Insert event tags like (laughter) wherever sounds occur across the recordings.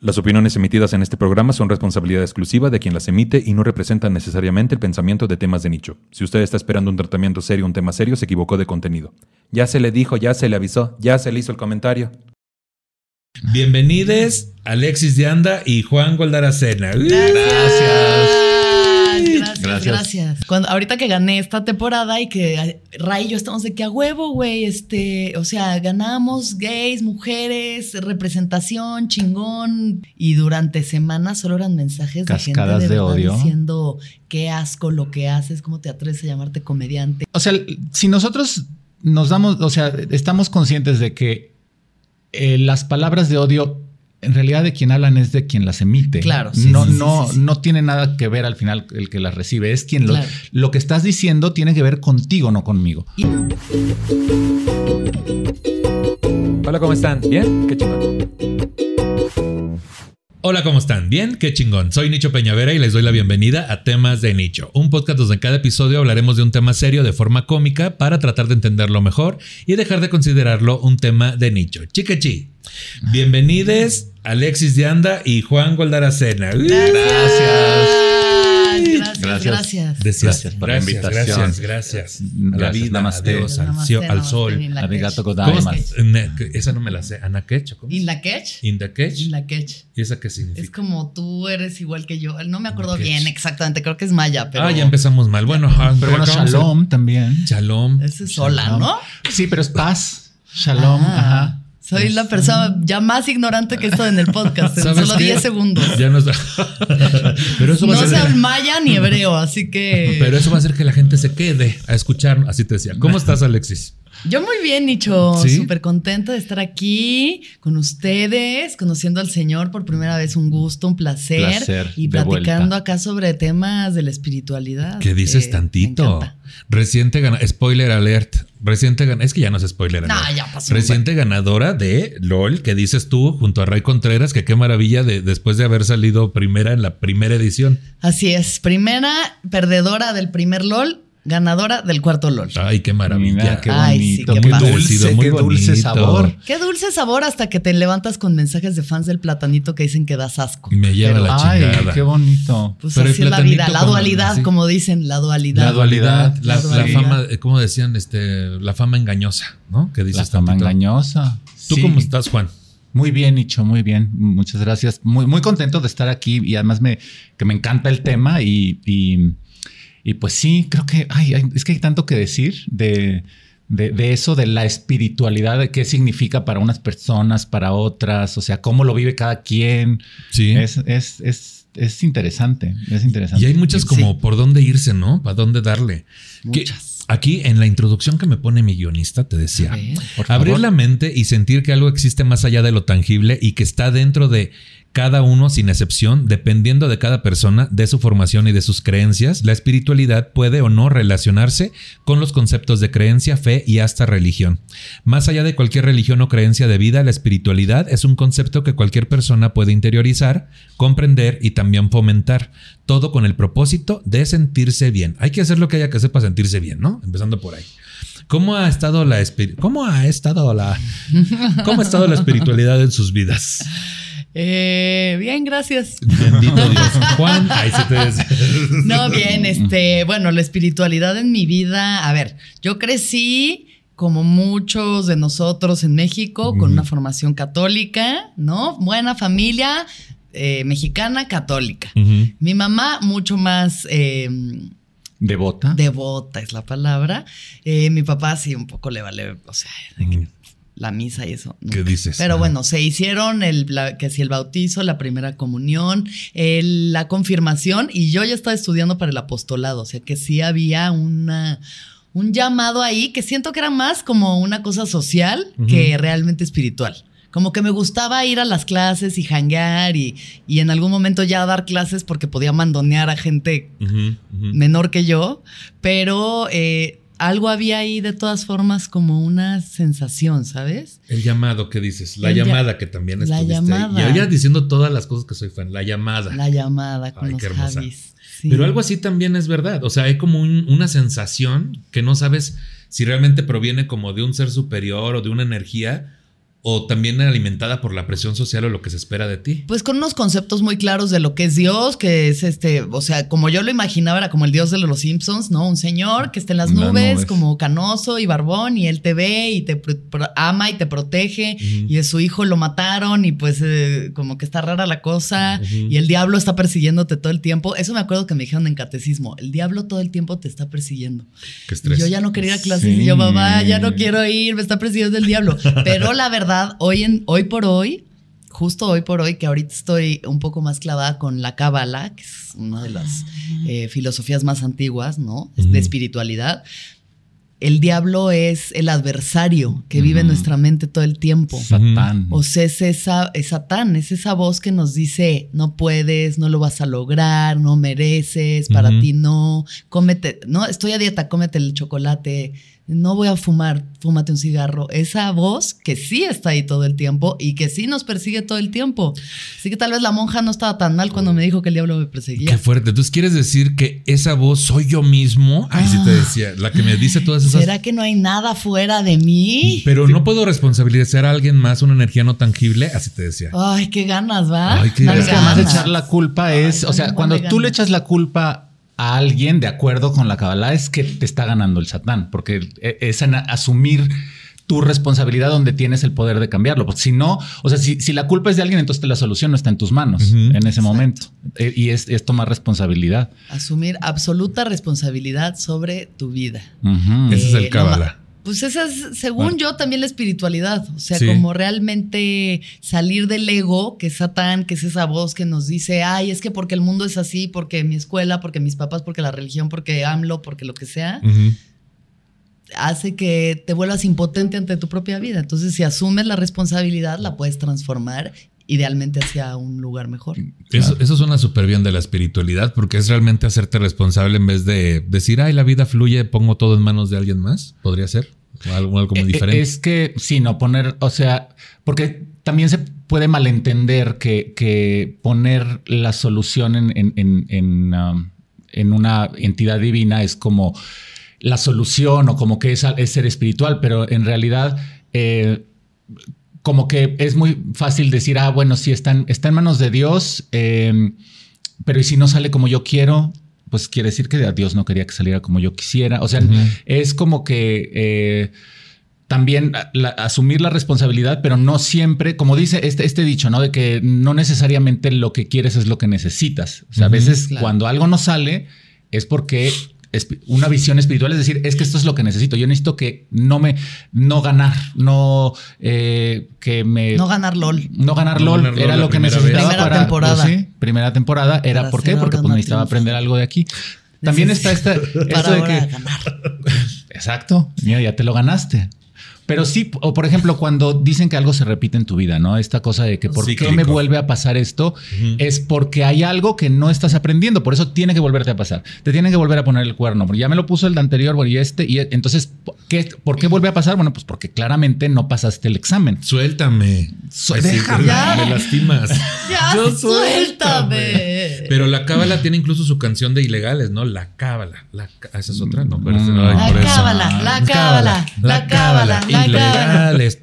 Las opiniones emitidas en este programa son responsabilidad exclusiva de quien las emite y no representan necesariamente el pensamiento de temas de nicho. Si usted está esperando un tratamiento serio, un tema serio, se equivocó de contenido. Ya se le dijo, ya se le avisó, ya se le hizo el comentario. Bienvenidos Alexis de Anda y Juan Goldaracena. Gracias. Gracias. Cuando, ahorita que gané esta temporada y que Ray y yo estamos de que a huevo, güey, este, o sea, ganamos gays, mujeres, representación, chingón. Y durante semanas solo eran mensajes de Cascadas gente de, de verdad odio. diciendo qué asco lo que haces, cómo te atreves a llamarte comediante. O sea, si nosotros nos damos, o sea, estamos conscientes de que eh, las palabras de odio en realidad de quien hablan es de quien las emite. Claro, sí, no, sí, no, sí, sí. no tiene nada que ver al final el que las recibe. Es quien Claro. lo, lo que estás diciendo tiene que ver contigo, no conmigo. Hola, ¿cómo están? ¿Bien? Qué chingón. Hola, ¿cómo están? ¿Bien? Qué chingón. Soy Nicho Peñavera y les doy la bienvenida a Temas de Nicho, un podcast donde en cada episodio hablaremos de un tema serio de forma cómica para tratar de entenderlo mejor y dejar de considerarlo un tema de nicho. Chiquechi. Bienvenidos Alexis de Anda y Juan Goldaracena. Gracias. Gracias, Gracias. gracias. Gracias, Gracias por la gracias, invitación. Gracias, gracias. A la Gracias, vida, namaste. a Dios, al, Namaste, al namaste, sol. Arigato catch. ¿Cómo gozaimasu. es? Esa no me la sé. ¿Anaquech? ¿Cómo? In la catch. In the catch. In la catch. ¿Y esa qué Es significa? como tú eres igual que yo. No me acuerdo bien exactamente, creo que es maya, pero. Ah, ya empezamos mal. Bueno, Pero bueno, shalom también. Shalom. Ese es sola. ¿no? Sí, pero es paz. Shalom. Ah, Ajá. Soy la persona ya más ignorante que esto en el podcast. En ¿Sabes solo qué? 10 segundos. Ya nos (laughs) Pero eso va No a ser. maya ni hebreo, así que. Pero eso va a hacer que la gente se quede a escuchar. Así te decía. ¿Cómo estás, Alexis? Yo muy bien, Nicho. ¿Sí? Súper contenta de estar aquí con ustedes, conociendo al Señor por primera vez. Un gusto, un placer. Placer, y platicando vuelta. acá sobre temas de la espiritualidad. ¿Qué dices que tantito? Reciente ganadora. Spoiler alert. Reciente ganadora. Es que ya no es spoiler No, alert. ya pasó. Reciente ganadora de LOL, que dices tú junto a Ray Contreras, que qué maravilla de, después de haber salido primera en la primera edición. Así es. Primera perdedora del primer LOL, ganadora del cuarto LOL. Ay, qué maravilla. Mira, qué Ay, sí, bonito. qué qué padre. dulce, Muy qué dulce bonito. sabor. Qué dulce sabor hasta que te levantas con mensajes de fans del platanito que dicen que das asco. Me lleva Pero, la ay, chingada. qué bonito. Pues Pero así el es la vida, la como- dualidad, como dicen, la dualidad. La dualidad, La, la la dualidad. fama, eh, ¿cómo decían? Este, la fama engañosa, ¿no? Que dices La fama tantito. engañosa. ¿Tú Sí. cómo estás, Juan? Muy bien, Nicho, muy bien. Muchas gracias. Muy, muy contento de estar aquí y además me, que me encanta el tema y, y, y pues sí, creo que ay, ay, es que hay tanto que decir de, de, de eso, de la espiritualidad, de qué significa para unas personas, para otras, o sea, cómo lo vive cada quien. Sí. Es, es, es, es interesante, es interesante. Y hay muchas como por dónde irse, ¿no? ¿Para dónde darle? Que Muchas. aquí en la introducción que me pone mi guionista te decía, ver. Abrir la mente y sentir que algo existe más allá de lo tangible y que está dentro de cada uno sin excepción, dependiendo de cada persona, de su formación y de sus creencias, la espiritualidad puede o no relacionarse con los conceptos de creencia, fe y hasta religión. Más allá de cualquier religión o creencia de vida, la espiritualidad es un concepto que cualquier persona puede interiorizar, comprender y también fomentar, todo con el propósito de sentirse bien. Hay que hacer lo que haya que hacer para sentirse bien, ¿no? Empezando por ahí. ¿Cómo ha estado la cómo ha estado la cómo ha estado la espiritualidad en sus vidas? Eh, bien, gracias. Bendito (laughs) Dios. Juan, ahí se te No, bien, este, bueno, la espiritualidad en mi vida, a ver, yo crecí como muchos de nosotros en México, con una formación católica, ¿no? Buena familia eh, mexicana católica. Mi mamá mucho más eh, Devota. devota es la palabra. Eh, mi papá sí un poco le vale, o sea, que la misa y eso. ¿Qué dices? Pero bueno, se hicieron el, la- que si el bautizo, la primera comunión, el- la confirmación y yo ya estaba estudiando para el apostolado, o sea que sí había una, un llamado ahí que siento que era más como una cosa social que realmente espiritual. como que me gustaba ir a las clases y janguear y, y en algún momento ya dar clases porque podía mandonear a gente menor que yo, pero eh, algo había ahí de todas formas como una sensación, ¿sabes? El llamado que dices, la llamada que también la llamada. Y había diciendo todas las cosas que soy fan, la llamada. La llamada con los Javis. Pero algo así también es verdad, o sea, hay como una sensación que no sabes si realmente proviene como de un ser superior o de una energía o también alimentada por la presión social o lo que se espera de ti? Pues con unos conceptos muy claros de lo que es Dios, que es este, o sea, como yo lo imaginaba, era como el Dios de los Simpsons, ¿no? Un señor que está en las, nubes, como canoso y barbón, y él te ve y te ama y te protege, y es su hijo lo mataron, y pues eh, como que está rara la cosa, y el diablo está persiguiéndote todo el tiempo. Eso me acuerdo que me dijeron en catecismo, el diablo todo el tiempo te está persiguiendo. Qué estrés. yo ya no quería ir a clases, y yo, mamá, ya no quiero ir, me está persiguiendo el diablo. Pero la verdad, hoy, en, hoy por hoy, justo hoy por hoy, que ahorita estoy un poco más clavada con la Cábala, que es una de las ah. eh, filosofías más antiguas, ¿no? De espiritualidad. El diablo es el adversario que vive en nuestra mente todo el tiempo. Satán. O sea, es, esa, es Satán, es esa voz que nos dice, no puedes, no lo vas a lograr, no mereces, para ti no, cómete, no, estoy a dieta, cómete el chocolate, no voy a fumar, fúmate un cigarro. Esa voz que sí está ahí todo el tiempo y que sí nos persigue todo el tiempo. Así que tal vez la monja no estaba tan mal cuando me dijo que el diablo me perseguía. Qué fuerte. Entonces, ¿quieres decir que esa voz soy yo mismo? Ay, sí te ah. decía, la que me dice todas esas... ¿Será que no hay nada fuera de mí? Pero no puedo responsabilizar a alguien más, una energía no tangible, así te decía. Ay, qué ganas, ¿va? Ay, qué ganas. Es que además de echar la culpa es, o sea, cuando tú le echas la culpa a alguien de acuerdo con la Kabbalah es que te está ganando el Satán, porque e, es asumir tu responsabilidad donde tienes el poder de cambiarlo. Porque si no, o sea, si, la culpa es de alguien, entonces la solución no está en tus manos en ese momento. E, y es, tomar responsabilidad. Asumir absoluta responsabilidad sobre tu vida. Ese es el Kabbalah. Pues esa es, según yo, también la espiritualidad. O sea, como realmente salir del ego, que es Satán, que es esa voz que nos dice, ay, es que porque el mundo es así, porque mi escuela, porque mis papás, porque la religión, porque AMLO, porque lo que sea, hace que te vuelvas impotente ante tu propia vida. Entonces, si asumes la responsabilidad, la puedes transformar idealmente hacia un lugar mejor. Eso, eso suena súper bien de la espiritualidad, porque es realmente hacerte responsable en vez de decir, ay, la vida fluye, pongo todo en manos de alguien más. ¿Podría ser? Algo, algo eh, eh, diferente. Es que, sí, no poner, o sea, porque también se puede malentender que, que poner la solución en, en, en, um, en, una entidad divina es como la solución o como que es, es ser espiritual, pero en realidad... Eh, como que es muy fácil decir, ah, bueno, sí, está en, está en manos de Dios, pero ¿y si no sale como yo quiero? Pues quiere decir que Dios no quería que saliera como yo quisiera. O sea, es como que eh, también asumir la responsabilidad, pero no siempre, como dice este, este dicho, ¿no? De que no necesariamente lo que quieres es lo que necesitas. O sea, a veces cuando algo no sale es porque una visión espiritual, es decir, es que esto es lo que necesito. Yo necesito que no me, no ganar, no eh, que me. No ganar LOL. No ganar LOL, era lo que necesitaba primera para. Temporada. Pues primera temporada. Era ¿por qué? Porque pues, necesitaba aprender algo de aquí. También está esta, (laughs) esto de que. Ganar. Exacto. Mira, ya te lo ganaste. Pero sí, o por ejemplo, cuando dicen que algo se repite en tu vida, ¿no? Esta cosa de que por qué me vuelve a pasar esto es porque hay algo que no estás aprendiendo. Por eso tiene que volverte a pasar. Te tienen que volver a poner el cuerno. Porque ya me lo puso el de anterior, y este. Y entonces, ¿qué, ¿por qué vuelve a pasar? Bueno, pues porque claramente no pasaste el examen. Suéltame. déjame. Me lastimas. (laughs) Ya, suéltame. Pero la cábala tiene incluso su canción de ilegales, ¿no? La cábala. La, esa es otra, ¿no? Pero mm. la, cábala, la cábala, la cábala, ilegales.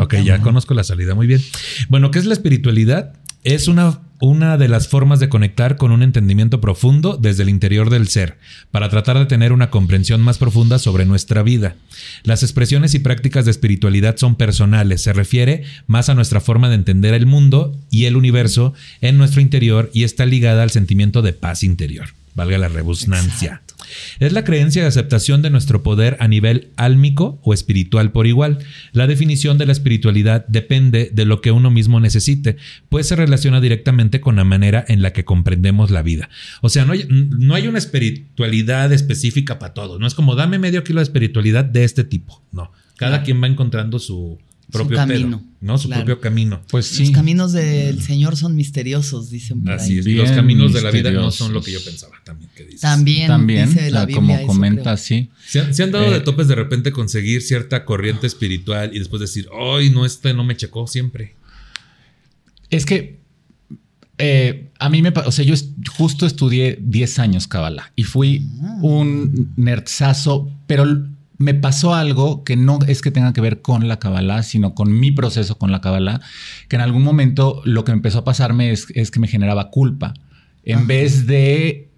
Ok, ya conozco la salida muy bien. Bueno, ¿qué es la espiritualidad? Es una, una de las formas de conectar con un entendimiento profundo desde el interior del ser, para tratar de tener una comprensión más profunda sobre nuestra vida. Las expresiones y prácticas de espiritualidad son personales, se refiere más a nuestra forma de entender el mundo y el universo en nuestro interior y está ligada al sentimiento de paz interior valga la rebusnancia. Es la creencia de aceptación de nuestro poder a nivel álmico o espiritual por igual. La definición de la espiritualidad depende de lo que uno mismo necesite, pues se relaciona directamente con la manera en la que comprendemos la vida. O sea, no hay, no hay una espiritualidad específica para todos. No es como dame medio kilo de espiritualidad de este tipo. No. Cada quien va encontrando su, propio camino, pedo, ¿no? Su claro. propio camino. Pues sí. Los caminos del Señor son misteriosos, dicen por Así ahí. es. Bien Los caminos de la vida no son lo que yo pensaba también que dices. También, También, dice la ah, Biblia. como eso comenta, creo. sí. ¿Se han, se han dado Eh. de topes de repente conseguir cierta corriente espiritual y después decir, ay, no, este no me checó siempre? Es que eh, a mí me, o sea, yo est- justo estudié 10 años Kabbalah y fui Ah. un nerdzazo, pero me pasó algo que no es que tenga que ver con la Kabbalah, sino con mi proceso con la Kabbalah, que en algún momento lo que empezó a pasarme es, es que me generaba culpa. En Ajá. vez de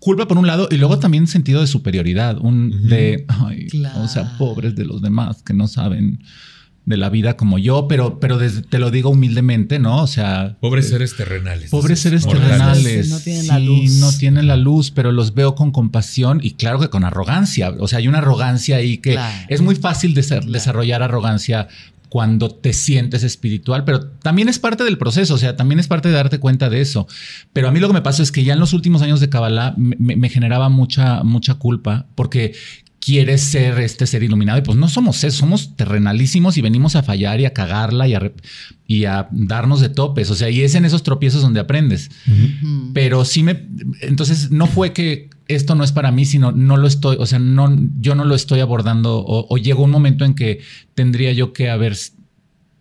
culpa por un lado y luego también sentido de superioridad, un de, ay, o sea, pobres de los demás que no saben de la vida como yo, pero, pero desde- te lo digo humildemente, ¿no? O sea, Pobres eh, seres terrenales. Pobres seres Mortales. terrenales. No tienen la Sí, luz. No tienen la luz, pero los veo con compasión y claro que con arrogancia. O sea, hay una arrogancia ahí que Claro. es muy fácil de desarrollar arrogancia cuando te sientes espiritual, pero también es parte del proceso, o sea, también es parte de darte cuenta de eso. Pero a mí lo que me pasó es que ya en los últimos años de Kabbalah me, me- me generaba mucha, mucha culpa porque quieres ser este ser iluminado y pues no somos eso, somos terrenalísimos y venimos a fallar y a cagarla y a, y a darnos de topes, o sea, y es en esos tropiezos donde aprendes. Pero sí me, entonces no fue que esto no es para mí, sino no lo estoy, o sea, no, yo no lo estoy abordando o, o llegó un momento en que tendría yo que haber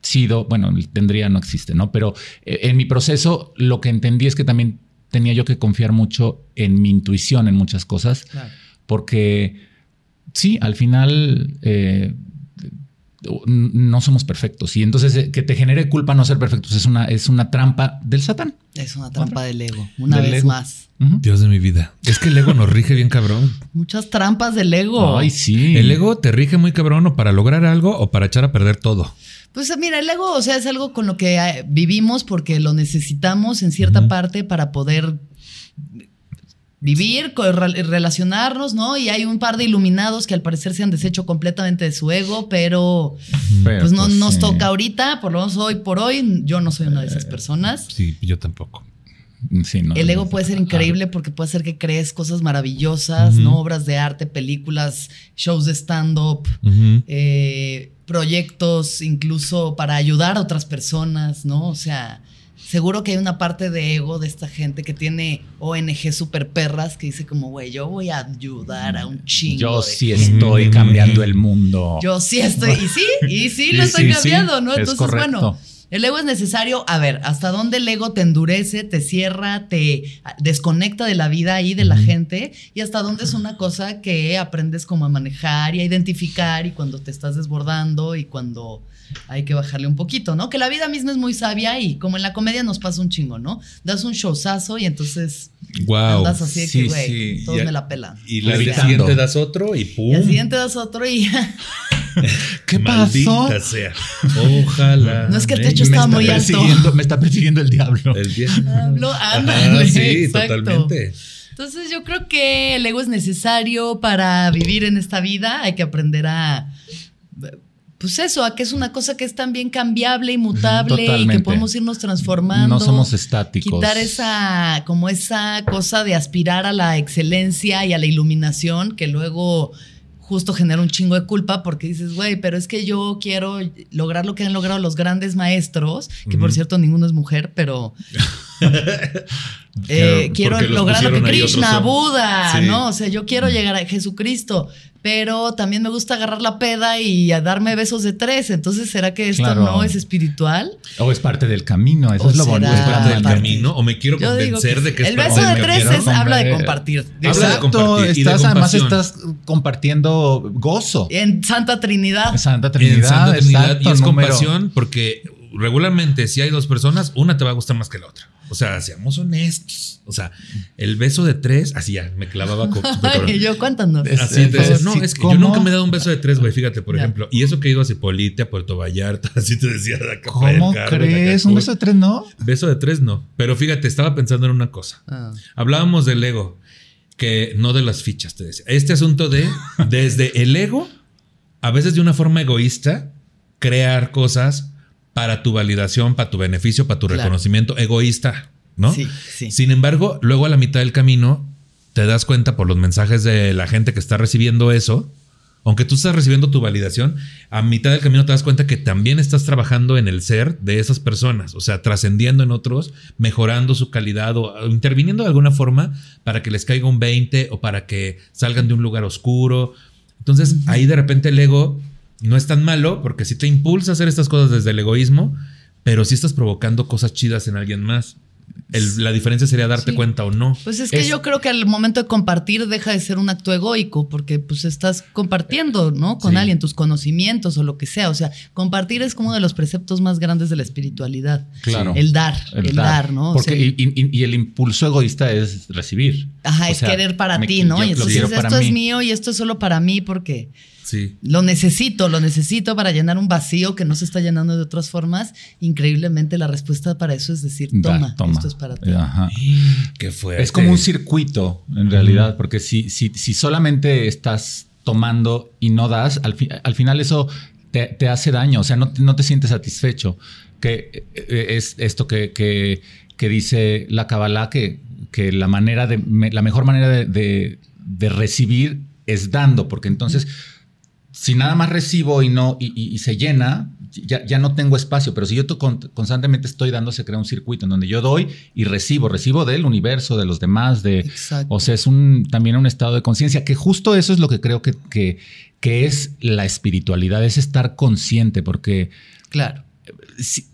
sido, bueno, tendría no existe, ¿no? Pero eh, en mi proceso lo que entendí es que también tenía yo que confiar mucho en mi intuición en muchas cosas, Claro. porque sí, al final eh, no somos perfectos y entonces eh, que te genere culpa no ser perfectos es una, es una trampa del satán. Es una trampa del ego. Una Del vez ego. más. Dios de mi vida. Es que el ego nos rige bien cabrón. Muchas trampas del ego. Ay, sí. El ego te rige muy cabrón o para lograr algo o para echar a perder todo. Pues mira, el ego, o sea, es algo con lo que eh, vivimos porque lo necesitamos en cierta parte para poder vivir, relacionarnos, ¿no? Y hay un par de iluminados que al parecer se han deshecho completamente de su ego, pero Pero, pues no pues, nos sí. toca ahorita, por lo menos hoy por hoy, yo no soy una de esas personas. Sí, yo tampoco. Sí, no, El ego no, puede ser increíble porque puede hacer que crees cosas maravillosas. ¿no? Obras de arte, películas, shows de stand-up, eh, proyectos incluso para ayudar a otras personas, ¿no? O sea, seguro que hay una parte de ego de esta gente que tiene ONG super perras que dice como, güey, yo voy a ayudar a un chingo. Yo de sí gente". estoy cambiando el mundo. Yo sí estoy, y sí, y sí (laughs) lo Y estoy sí, sí, cambiando, ¿no? es Entonces, correcto. bueno, el ego es necesario. A ver, hasta dónde el ego te endurece, te cierra, te desconecta de la vida y de la gente, y hasta dónde es una cosa que aprendes como a manejar y a identificar, y cuando te estás desbordando y cuando hay que bajarle un poquito, ¿no? Que la vida misma es muy sabia y como en la comedia nos pasa un chingo, ¿no? Das un showzazo y entonces Wow. andas así de Sí, que, güey, sí. todos Y- me la pelan. Y la O sea, Gritando. siguiente das otro y pum. y al siguiente das otro y (laughs) ¿Qué pasó? sea. Ojalá. No es que el techo me estaba muy alto. me está persiguiendo el diablo. El diablo. Ándale, sí, exacto. totalmente. Entonces yo creo que el ego es necesario para vivir en esta vida. Hay que aprender a, pues eso, a que es una cosa que es también cambiable y mutable y que Totalmente. podemos irnos transformando. No somos estáticos. Quitar esa, como esa cosa de aspirar a la excelencia y a la iluminación que luego justo genera un chingo de culpa porque dices, güey, pero es que yo quiero lograr lo que han logrado los grandes maestros, que por cierto ninguno es mujer, pero (laughs) (laughs) eh, quiero lograr lo que Krishna. Buda, Sí. ¿no? O sea, yo quiero llegar a Jesucristo, pero también me gusta agarrar la peda y a darme besos de tres. Entonces, ¿será que esto Claro. no es espiritual? O es parte del camino, eso O es lo bonito. ¿Es parte del parte. camino o me quiero Yo convencer de que es el parte beso del de tres camino? es, habla de compartir. Habla de Exacto, compartir y de estás, además estás compartiendo gozo. En Santa Trinidad. Santa Trinidad, en Santa Trinidad exacto, y es número- compasión porque regularmente si hay dos personas, una te va a gustar más que la otra. O sea, seamos honestos. O sea, el beso de tres, así ya, me clavaba con. (laughs) Ay, yo, cuéntanos. Es- Así decía, no, es que ¿cómo? yo nunca me he dado un beso de tres, güey. Fíjate, por Ya. ejemplo. Y eso que he ido a Cipolite, a Puerto Vallarta, (laughs) así te decía acá ¿Cómo Carmen, crees? acá, ¿Un beso de tres no? Beso de tres, no. Pero fíjate, estaba pensando en una cosa. Ah. Hablábamos del ego, que no de las fichas, te decía. Este asunto de, desde el ego, a veces de una forma egoísta, crear cosas para tu validación, para tu beneficio, para tu Claro. reconocimiento egoísta, ¿no? Sí, sí. Sin embargo, luego a la mitad del camino te das cuenta por los mensajes de la gente que está recibiendo eso, Aunque tú estás recibiendo tu validación, a mitad del camino te das cuenta que también estás trabajando en el ser de esas personas, o sea, trascendiendo en otros, mejorando su calidad o, o interviniendo de alguna forma para que les caiga un 20 o para que salgan de un lugar oscuro. Entonces, ahí de repente el ego no es tan malo porque sí te impulsa a hacer estas cosas desde el egoísmo, pero sí estás provocando cosas chidas en alguien más. El- la diferencia sería darte Sí. cuenta o no. Pues es que Es- yo creo que al momento de compartir deja de ser un acto egoico, porque pues estás compartiendo, ¿no? Con Sí. alguien tus conocimientos o lo que sea. O sea, compartir es como uno de los preceptos más grandes de la espiritualidad. Claro. El dar, el, dar, ¿no? O Porque, sea, y, y- y el impulso egoísta es recibir. ajá, O es sea, querer para ti, ¿no? Y entonces esto es mí. mío y esto es solo para mí porque Sí. lo necesito, lo necesito para llenar un vacío que no se está llenando de otras formas. Increíblemente la respuesta para eso es decir, Da, toma, esto es para ti. Ajá. (gasps) Qué fuerte. Es como un circuito, en realidad, porque si, si, si solamente estás tomando y no das, al, fi- al final eso te, te hace daño, o sea, no, te- no te sientes satisfecho. Que eh, es esto que, que, que dice la Kabbalah, que, que la manera de me- la mejor manera de, de- de recibir es dando, porque entonces si nada más recibo y no y, y- y se llena, ya, ya no tengo espacio. Pero si yo constantemente estoy dando, se crea un circuito en donde yo doy y recibo, recibo del universo, de los demás, de. Exacto. O sea, es un también un estado de conciencia que justo eso es lo que creo que, que, que es la espiritualidad, es estar consciente, porque Claro. si-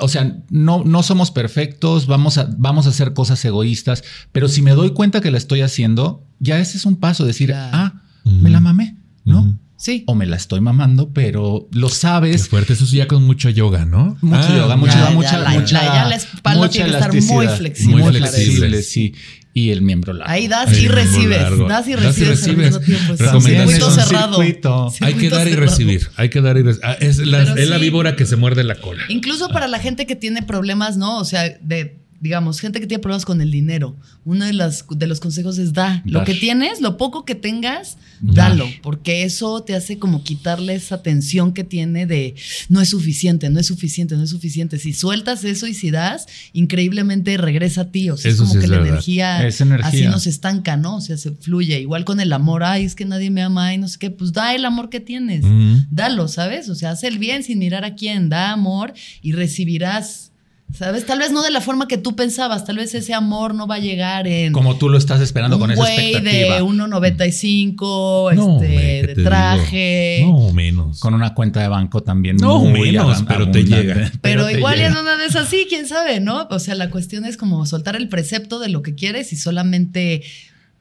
o sea, no, no somos perfectos, vamos a, vamos a hacer cosas egoístas, pero si me doy cuenta que la estoy haciendo, ya ese es un paso, decir, Claro. ah, me la mamé, ¿no? Sí. O me la estoy mamando, pero lo Qué sabes. fuerte. Eso sí ya con mucho yoga, ¿no? Mucho Ah, yoga, mucho ya, yoga, ya, mucha, la- mucha, la- ya la espalda mucha tiene que estar muy flexible Muy flexible. sí. Y el miembro largo. Ahí das y muy recibes. largo. Das y Das y recibes, recibes. al mismo tiempo. Es un Recomendación. cerrado. circuito. Hay que dar y recibir. Hay que dar y recibir. es, la, es la sí. víbora que se muerde la cola. Incluso para la gente que tiene problemas, ¿no? O sea, de, digamos, gente que tiene problemas con el dinero. Uno de, las, de los consejos es da. Lo que tienes, lo poco que tengas, Dar. dalo. Porque eso te hace como quitarle esa tensión que tiene de no es suficiente, no es suficiente, no es suficiente. Si sueltas eso y si das, increíblemente regresa a ti. O sea, Eso es sí como es que la verdad. energía, Es energía. así no se estanca, ¿no? O sea, se fluye. Igual con el amor, ay, es que nadie me ama y no sé qué. Pues da el amor que tienes dalo, ¿sabes? O sea, haz el bien sin mirar a quién, da amor y recibirás, ¿sabes? Tal vez no de la forma que tú pensabas, tal vez ese amor no va a llegar en Como tú lo estás esperando un con esa expectativa. de 1.95, No, este, hombre, ¿qué te de digo? traje. No, menos. Con una cuenta de banco también. No, muy menos, pero te llega. Pero, te igual llega. en una de esas sí, quién sabe, ¿no? O sea, la cuestión es como soltar el precepto de lo que quieres y solamente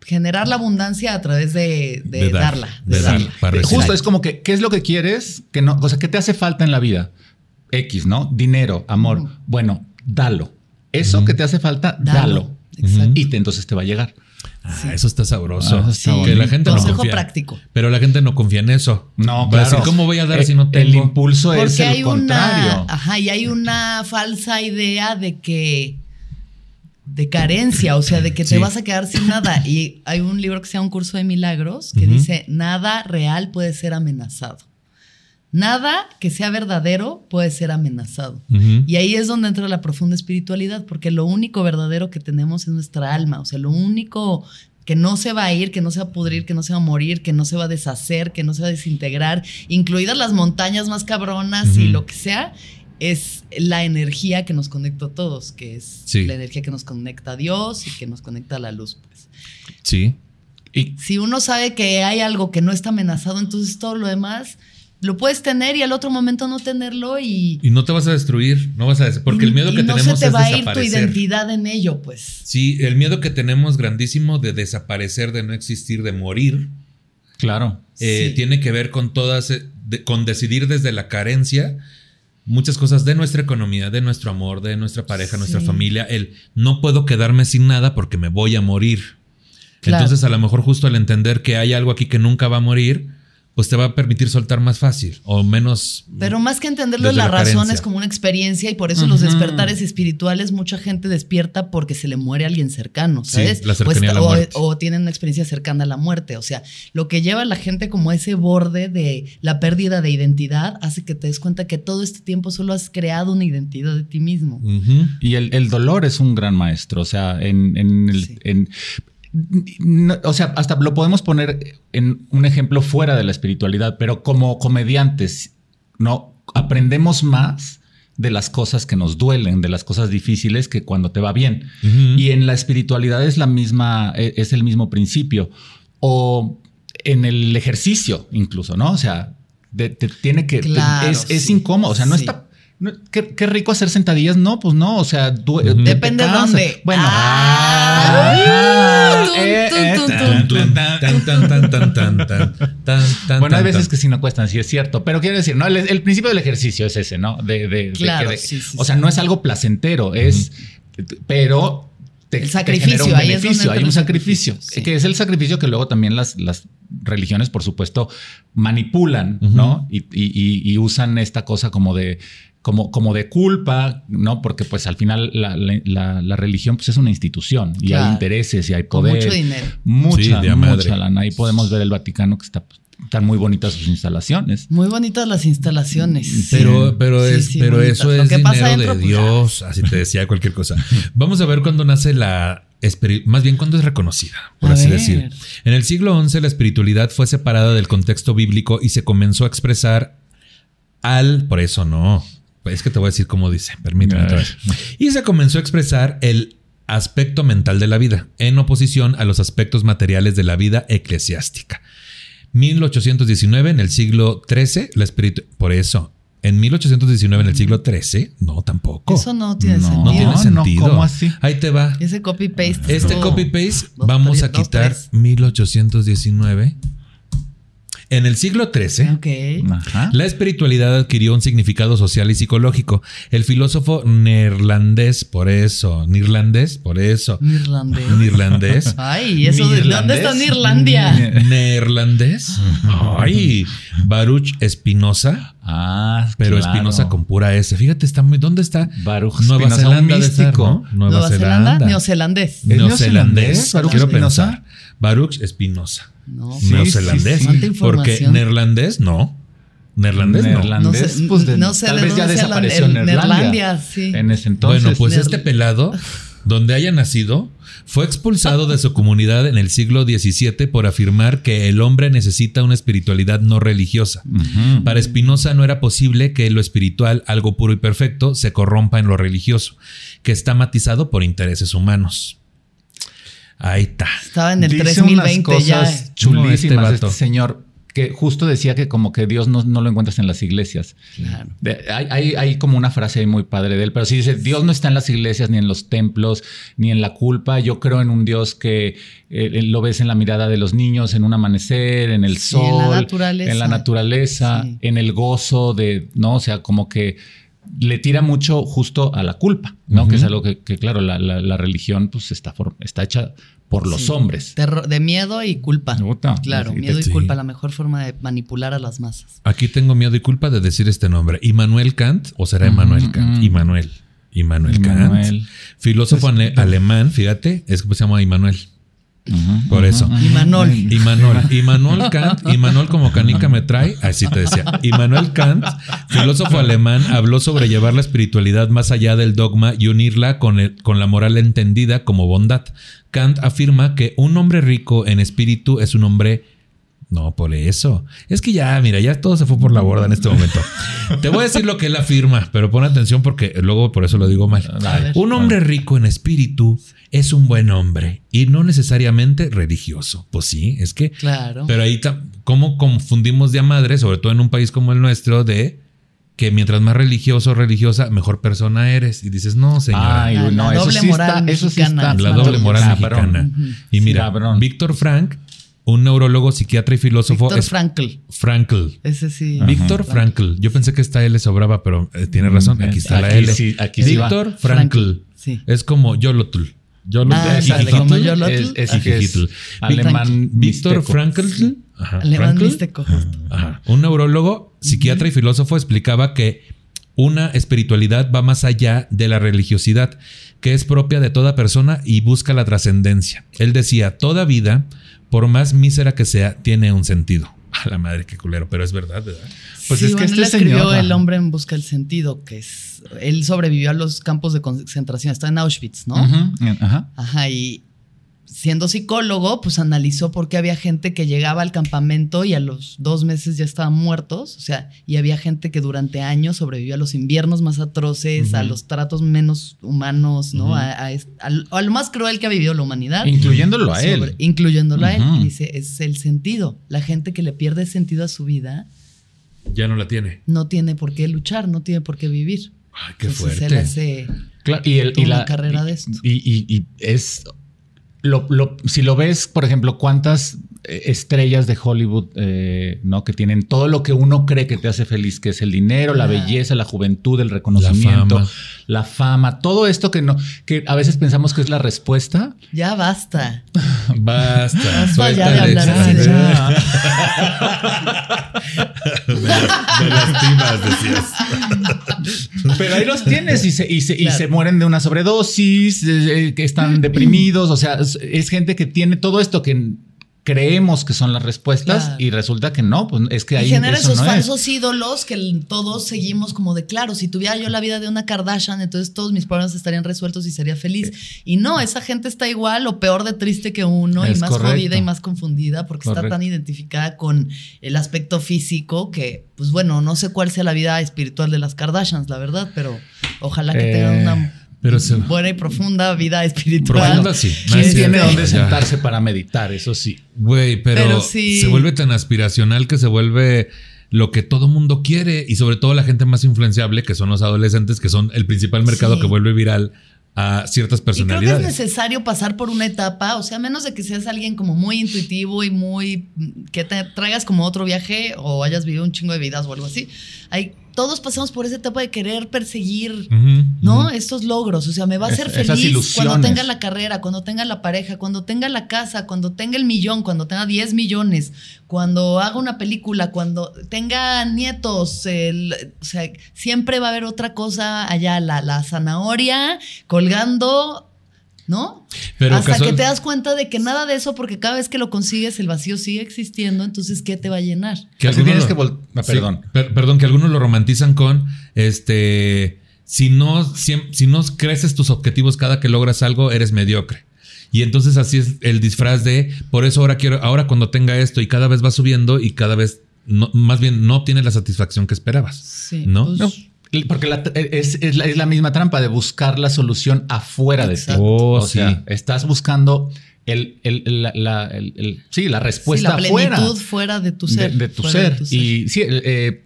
generar la abundancia a través de, de De dar, darla. De de dar. darla. para recibir. Justo es como que, ¿qué es lo que quieres? Que no, o sea, ¿qué te hace falta en la vida? X, ¿no? Dinero, amor. Bueno, dalo. Eso que te hace falta, dalo. Dalo. Exacto. Y te- entonces te va a llegar. Ah, eso está sabroso. Ah, Sí. que la gente no Consejo confía. práctico. Pero la gente no confía en eso. No, Va a claro. decir, ¿cómo voy a dar Eh, si no tengo? El impulso es Porque el hay contrario. una, ajá, y hay una falsa idea de que de carencia, o sea, de que te Sí. vas a quedar sin nada. Y hay un libro que se llama Un curso de milagros que dice nada real puede ser amenazado. Nada que sea verdadero puede ser amenazado. Y ahí es donde entra la profunda espiritualidad, porque lo único verdadero que tenemos es nuestra alma, o sea, lo único que no se va a ir, que no se va a pudrir, que no se va a morir, que no se va a deshacer, que no se va a desintegrar, incluidas las montañas más cabronas y lo que sea, es la energía que nos conecta a todos, que es Sí. la energía que nos conecta a Dios y que nos conecta a la luz. Pues. Sí. Y Si uno sabe que hay algo que no está amenazado, entonces todo lo demás lo puedes tener y al otro momento no tenerlo y, Y no te vas a destruir, no vas a des- porque el miedo y que no tenemos se te es va a ir tu identidad en ello, pues. Sí, el miedo que tenemos grandísimo de desaparecer, de no existir, de morir, claro. eh, Sí. tiene que ver con todas, eh, de- con decidir desde la carencia muchas cosas de nuestra economía, de nuestro amor, de nuestra pareja, nuestra Sí. familia. El no puedo quedarme sin nada porque me voy a morir. Claro. Entonces, a lo mejor justo al entender que hay algo aquí que nunca va a morir, pues te va a permitir soltar más fácil o menos. Pero más que entenderlo, la, la razón carencia. es como una experiencia y por eso los despertares espirituales, mucha gente despierta porque se le muere alguien cercano, Sí, ¿sabes? la cercanía o, a la o- muerte. o tienen una experiencia cercana a la muerte. O sea, lo que lleva a la gente como a ese borde de la pérdida de identidad hace que te des cuenta que todo este tiempo solo has creado una identidad de ti mismo. Y el, el dolor es un gran maestro. O sea, en, en el- Sí. en- no, o sea, hasta lo podemos poner en un ejemplo fuera de la espiritualidad, pero como comediantes, no aprendemos más de las cosas que nos duelen, de las cosas difíciles que cuando te va bien. Y en la espiritualidad es la misma, e, es el mismo principio. O en el ejercicio, incluso, ¿no? O sea, te, tiene que. Claro, es, es sí. incómodo. O sea, no Sí. está. ¿Qué, qué rico hacer sentadillas. No, pues no. O sea, Depende de dónde. Bueno. Ah, Ah, eh, eh, Bueno, hay veces que sí no cuestan, sí es cierto. Pero quiero decir, ¿no? El, el principio del ejercicio es ese, ¿no? De, de- Claro, que de- sí, sí, o sea, sí. no es algo placentero, es. Pero. Te, El sacrificio, un ahí es hay un sacrificio, sacrificio, sí. que es el sacrificio que luego también las, las religiones, por supuesto, manipulan, ¿no? Y, y- y- y usan esta cosa como de, como, como de culpa, ¿no? Porque pues al final la, la- la- la religión pues es una institución y Claro. hay intereses y hay Con poder. mucho dinero. Mucha, Sí, mucha lana. Ahí podemos ver el Vaticano que está, están muy bonitas sus instalaciones. Muy bonitas las instalaciones. Pero, pero, Sí, es, sí, pero bonitas. eso Lo es pasa dinero dentro, de pues, Dios. Así te decía cualquier cosa. (laughs) Vamos a ver cuándo nace la más bien cuándo es reconocida, por A así ver. decir. En el siglo XI la espiritualidad fue separada del contexto bíblico y se comenzó a expresar al, por eso no, es que te voy a decir cómo dice, permíteme otra vez. Y se comenzó a expresar el aspecto mental de la vida, en oposición a los aspectos materiales de la vida eclesiástica. 1819, en el siglo XIII, la espiritu... Por eso, en 1819, en el siglo XIII, no, tampoco. Eso no tiene No, sentido. No tiene no, sentido. ¿cómo así? Ahí te va. Ese copy paste. Este estuvo- copy paste Dos, vamos a quitar tres. 1819. En el siglo XIII, la espiritualidad adquirió un significado social y psicológico. El filósofo neerlandés, por eso, neerlandés, por eso, Irlandés. (laughs) neerlandés, Ay, eso de dónde está Neerlandés. Irlandia. (laughs) neerlandés, ay, Baruch Espinosa, Ah, pero claro. Espinosa con pura S. Fíjate, está muy, ¿dónde está? Baruch Nueva Spinoza, un Zelanda de estar, místico. ¿no? Nueva, Nueva Zelanda, Zelanda. neozelandés. ¿Es Neozelandés, neozelandés, Baruch quiero Spinoza? pensar. Baruch Espinosa. No, Sí, neozelandés. sí, sí. Cuánta Porque neerlandés no. Neerlandés no. Neerlandés, No pues de- no sé tal vez ya desapareció el- Neerlandia. Neerlandia, sí. En ese entonces. bueno, pues Neerl- este pelado, donde haya nacido, fue expulsado de su comunidad en el siglo XVII por afirmar que el hombre necesita una espiritualidad no religiosa. Para Spinoza no era posible que lo espiritual, algo puro y perfecto, se corrompa en lo religioso, que está matizado por intereses humanos. Ahí está. Estaba en el Dice 3020 unas ya. cosas eh. chulísimas No, este este, señor que justo decía que como que Dios no, no lo encuentras en las iglesias. Claro. De- hay, hay- hay como una frase ahí muy padre de él, pero sí dice, Dios no está en las iglesias, ni en los templos, ni en la culpa. Yo creo en un Dios que eh, lo ves en la mirada de los niños, en un amanecer, en el Sí, en sol, la naturaleza. en la naturaleza, Sí. en el gozo de, ¿no? O sea, como que le tira mucho justo a la culpa, ¿no? Que es algo que, que, claro, la, la- la religión pues está, for- está hecha por los Sí. hombres. Terror- de miedo y culpa. Claro, Sí, miedo y sí. culpa, la mejor forma de manipular a las masas. Aquí tengo miedo y culpa de decir este nombre. Immanuel Kant, o será Immanuel Kant. Immanuel. Immanuel Kant. Filósofo ale- alemán, fíjate, es que se llama Immanuel. Por eso. ujú. Imanol. Immanuel, Immanuel Kant, Immanuel como canica me trae, así te decía. Immanuel Kant, filósofo alemán, habló sobre llevar la espiritualidad más allá del dogma y unirla con, el- con la moral entendida como bondad. Kant afirma que un hombre rico en espíritu es un hombre no, por eso. Es que ya, mira, ya todo se fue por la borda en este momento. Te voy a decir lo que él afirma, pero pon atención porque luego por eso lo digo mal. Ver. Un hombre rico en espíritu es un buen hombre y no necesariamente religioso. Pues sí, es que. Claro. Pero ahí, ¿cómo confundimos de a madre, sobre todo en un país como el nuestro, de que mientras más religioso o religiosa, mejor persona eres? Y dices, no, señora. Ay, La- no, la eso doble sí moral está, eso sí mexicana. está. la doble moral Cabrón. mexicana. Y mira, cabrón. Víctor Frank, un neurólogo, psiquiatra y filósofo. Víctor es- Frankl. Frankl. Ese sí. Víctor Frankl. Yo pensé que esta L sobraba, pero eh, tiene razón. Aquí está la Aquí L. sí- aquí sí va. Víctor Frankl. Sí. Es como Yolotl. Yolotl. Ah. Es, es, Ah, es alemán Víctor. Frankl. Ajá. Alemán místico. Ajá. Un neurólogo, psiquiatra y filósofo explicaba que una espiritualidad va más allá de la religiosidad, que es propia de toda persona y busca la trascendencia. Él decía, toda vida, por más mísera que sea, tiene un sentido. (laughs) A la madre, qué culero, pero es verdad, ¿verdad? Pues Sí, es que bueno, este él escribió señor, El hombre en busca del sentido, que es. Él sobrevivió a los campos de concentración. Está en Auschwitz, ¿no? Ajá. Ajá, y siendo psicólogo, pues analizó por qué había gente que llegaba al campamento y a los dos meses ya estaban muertos, o sea, y había gente que durante años sobrevivió a los inviernos más atroces, a los tratos menos humanos, ¿no? a, a, a, lo más cruel que ha vivido la humanidad. Incluyéndolo a él. Incluyéndolo a él. Y dice, es el sentido. La gente que le pierde sentido a su vida. Ya no la tiene. No tiene por qué luchar, no tiene por qué vivir. Ay, qué Entonces, fuerte. Él hace claro, y, el, y la carrera de esto. y, y es lo, lo, si lo ves, por ejemplo, cuántas estrellas de Hollywood, eh, ¿no? Que tienen todo lo que uno cree que te hace feliz, que es el dinero, la belleza, la juventud, el reconocimiento, la fama. todo esto que no, que a veces pensamos que es la respuesta. Ya basta. (laughs) basta. Basta ya de hablar así de... me, (laughs) lastimas, decías. (laughs) Pero ahí los tienes y se, y se, y se mueren de una sobredosis, eh, que están (clears throat) deprimidos, o sea, es gente que tiene todo esto que creemos que son las respuestas y resulta que no, pues es que hay y genera esos falsos ídolos que todos seguimos como de claro, si tuviera yo la vida de una Kardashian, entonces todos mis problemas estarían resueltos y sería feliz. Y no, esa gente está igual o peor de triste que uno y más jodida y más confundida porque está tan identificada con el aspecto físico que, pues bueno, no sé cuál sea la vida espiritual de las Kardashians, la verdad, pero ojalá que tengan una pero buena y profunda vida espiritual. Profunda sí. ¿Quién tiene donde sentarse para meditar? Eso sí. Güey, pero, se vuelve tan aspiracional que se vuelve lo que todo mundo quiere y sobre todo la gente más influenciable, que son los adolescentes, que son el principal mercado que vuelve viral a ciertas personalidades. Y creo que es necesario pasar por una etapa, o sea, menos de que seas alguien como muy intuitivo y muy que te traigas como otro viaje o hayas vivido un chingo de vidas o algo así. Hay todos pasamos por esa etapa de querer perseguir, ¿no? Estos logros. O sea, me va a hacer feliz cuando tenga la carrera, cuando tenga la pareja, cuando tenga la casa, cuando tenga el millón, cuando tenga 10 millones, cuando haga una película, cuando tenga nietos. o sea, siempre va a haber otra cosa allá, la, la zanahoria colgando ¿no? Pero Hasta que te das cuenta de que nada de eso, porque cada vez que lo consigues, el vacío sigue existiendo, entonces, ¿qué te va a llenar? Que tienes que ah, perdón. perdón, que algunos lo romantizan con este. Si no, si, no creces tus objetivos cada que logras algo, eres mediocre. Y entonces así es el disfraz de por eso ahora quiero, ahora cuando tenga esto y cada vez va subiendo y cada vez más bien no obtienes la satisfacción que esperabas. Sí, ¿no? Pues no porque es, la, misma trampa de buscar la solución afuera de ti. Oh, o sea, estás buscando el, la, sí, la respuesta sí, la plenitud fuera, de tu ser. De, tu, ser. Y sí, eh,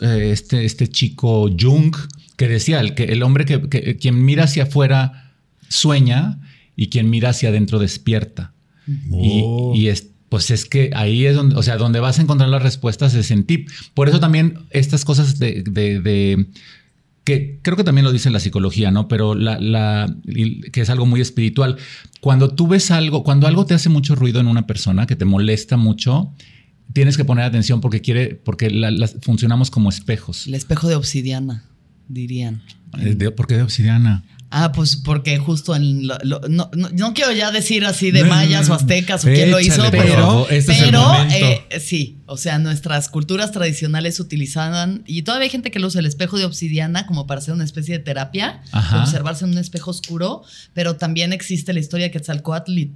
eh, este, este chico Jung que decía, el, que, el hombre que, quien mira hacia afuera sueña y quien mira hacia adentro despierta. Y, oh. y, pues es que ahí es donde, o sea, donde vas a encontrar las respuestas es en ti. Por eso también estas cosas de, de, que creo que también lo dice la psicología, ¿no? Pero la, la, que es algo muy espiritual. Cuando tú ves algo, cuando algo te hace mucho ruido en una persona, que te molesta mucho, tienes que poner atención porque quiere, porque funcionamos como espejos. El espejo de obsidiana, dirían. ¿Por qué de obsidiana? Ah, pues porque justo en lo, no, no, quiero ya decir así de mayas o aztecas o quién lo hizo, pero, pero eh, sí, o sea, nuestras culturas tradicionales utilizaban, y todavía hay gente que lo usa el espejo de obsidiana como para hacer una especie de terapia, observarse en un espejo oscuro, pero también existe la historia de Quetzalcoatl y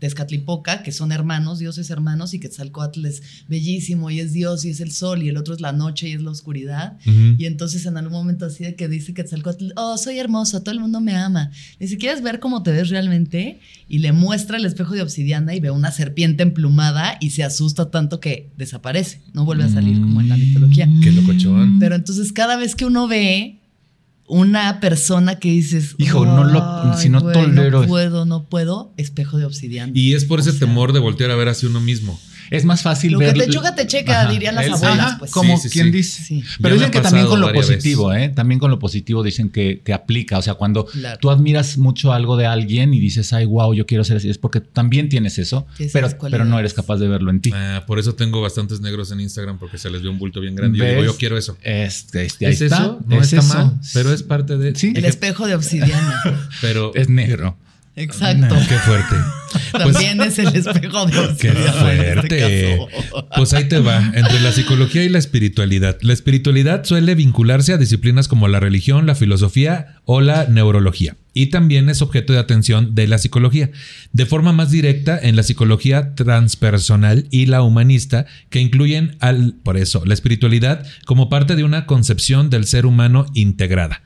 Tezcatlipoca, que son hermanos, dioses hermanos, y Quetzalcoatl es bellísimo y es Dios y es el sol, y el otro es la noche y es la oscuridad. Y entonces en algún momento así de que dice Quetzalcoatl, oh, soy hermoso, todo el mundo me ama. Ni siquiera quieres ver cómo te ves realmente, y le muestra el espejo de obsidiana y ve una serpiente emplumada y se asusta tanto que desaparece, no vuelve a salir como en la mitología. Mm. Qué locochón. Pero entonces cada vez que uno ve una persona que dices, hijo, no lo, si no tolero. No puedo, no puedo, espejo de obsidiana. Y es por ese temor de voltear a ver hacia uno mismo es más fácil lo que te choca, te checa, dirían las abuelas. pues. Como quien dice. Pero dicen que también con lo positivo, ¿eh? También con lo positivo dicen que, que aplica. O sea, cuando tú admiras mucho algo de alguien y dices, ay, wow, yo quiero ser así, es porque también tienes eso, pero, pero no eres capaz de verlo en ti. Ah, por eso tengo bastantes negros en Instagram, porque se les ve un bulto bien grande. Y yo digo, yo quiero eso. Es, ¿Es eso? No está mal, pero es parte de. El espejo de obsidiana. (laughs) pero. Es negro. Exacto. qué fuerte. (laughs) También pues, es el espejo de Qué este fuerte. pues ahí te va, entre la psicología y la espiritualidad. La espiritualidad suele vincularse a disciplinas como la religión, la filosofía o la neurología. y también es objeto de atención de la psicología, de forma más directa en la psicología transpersonal y la humanista, que incluyen al, por eso, la espiritualidad como parte de una concepción del ser humano integrada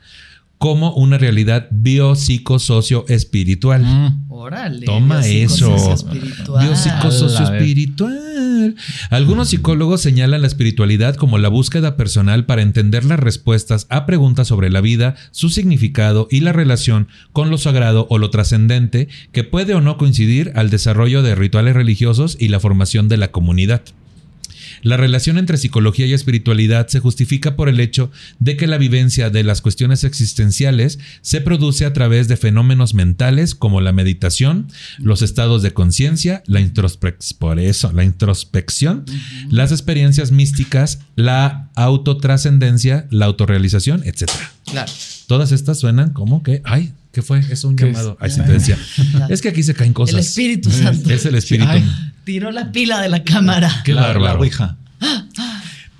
como una realidad biopsicosocio-espiritual. Mm. Órale. Toma eso. biopsicosocio-espiritual. Biopsicosocio-espiritual. Algunos psicólogos señalan la espiritualidad como la búsqueda personal para entender las respuestas a preguntas sobre la vida, su significado y la relación con lo sagrado o lo trascendente que puede o no coincidir al desarrollo de rituales religiosos y la formación de la comunidad. La relación entre psicología y espiritualidad se justifica por el hecho de que la vivencia de las cuestiones existenciales se produce a través de fenómenos mentales como la meditación, los estados de conciencia, la introspección, por eso, la introspección, las experiencias místicas, la autotrascendencia, la autorrealización, etc. Claro. Todas estas suenan como que, ay, ¿qué fue? Es un ¿Qué llamado. es? Ay, sí te decía. Es que aquí se caen cosas. El Espíritu Santo. Es el espíritu. Ay. Tiró la pila de la cámara. Qué La- bárbaro. La ouija.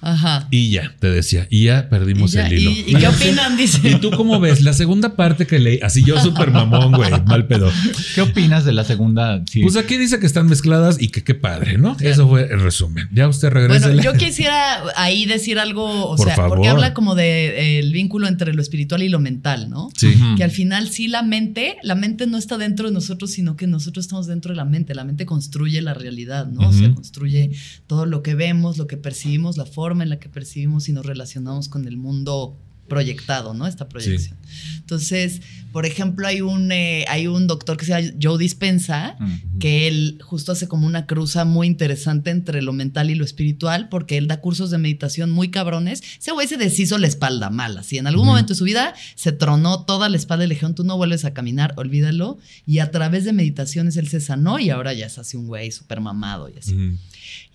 Ajá. Y ya, te decía, y ya perdimos ¿Y, ya- el hilo. y- y qué (laughs) opinan? Dice. ¿Y tú cómo ves? La segunda parte que leí, así yo súper mamón, güey, mal pedo. ¿Qué opinas de la segunda? Sí. Pues aquí dice que están mezcladas y que qué padre, ¿no? Eso fue el resumen. Ya usted regresa. Bueno, yo (laughs) quisiera ahí decir algo, o Por sea, favor. porque habla como de el vínculo entre lo espiritual y lo mental, ¿no? Sí. Que al final sí la mente, la mente no está dentro de nosotros, sino que nosotros estamos dentro de la mente. La mente construye la realidad, ¿no? O sea, construye todo lo que vemos, lo que percibimos, la forma en la que percibimos y nos relacionamos con el mundo proyectado, ¿no? Esta proyección. Entonces, por ejemplo, hay un, eh, hay un doctor que se llama Joe Dispensa, Mm. que él justo hace como una cruza muy interesante entre lo mental y lo espiritual, porque él da cursos de meditación muy cabrones. Ese güey se deshizo la espalda mal, así. En algún Ujú. momento de su vida se tronó toda la espalda y le dijeron, tú no vuelves a caminar, olvídalo. Y a través de meditaciones él se sanó y ahora ya es así un güey súper mamado y así.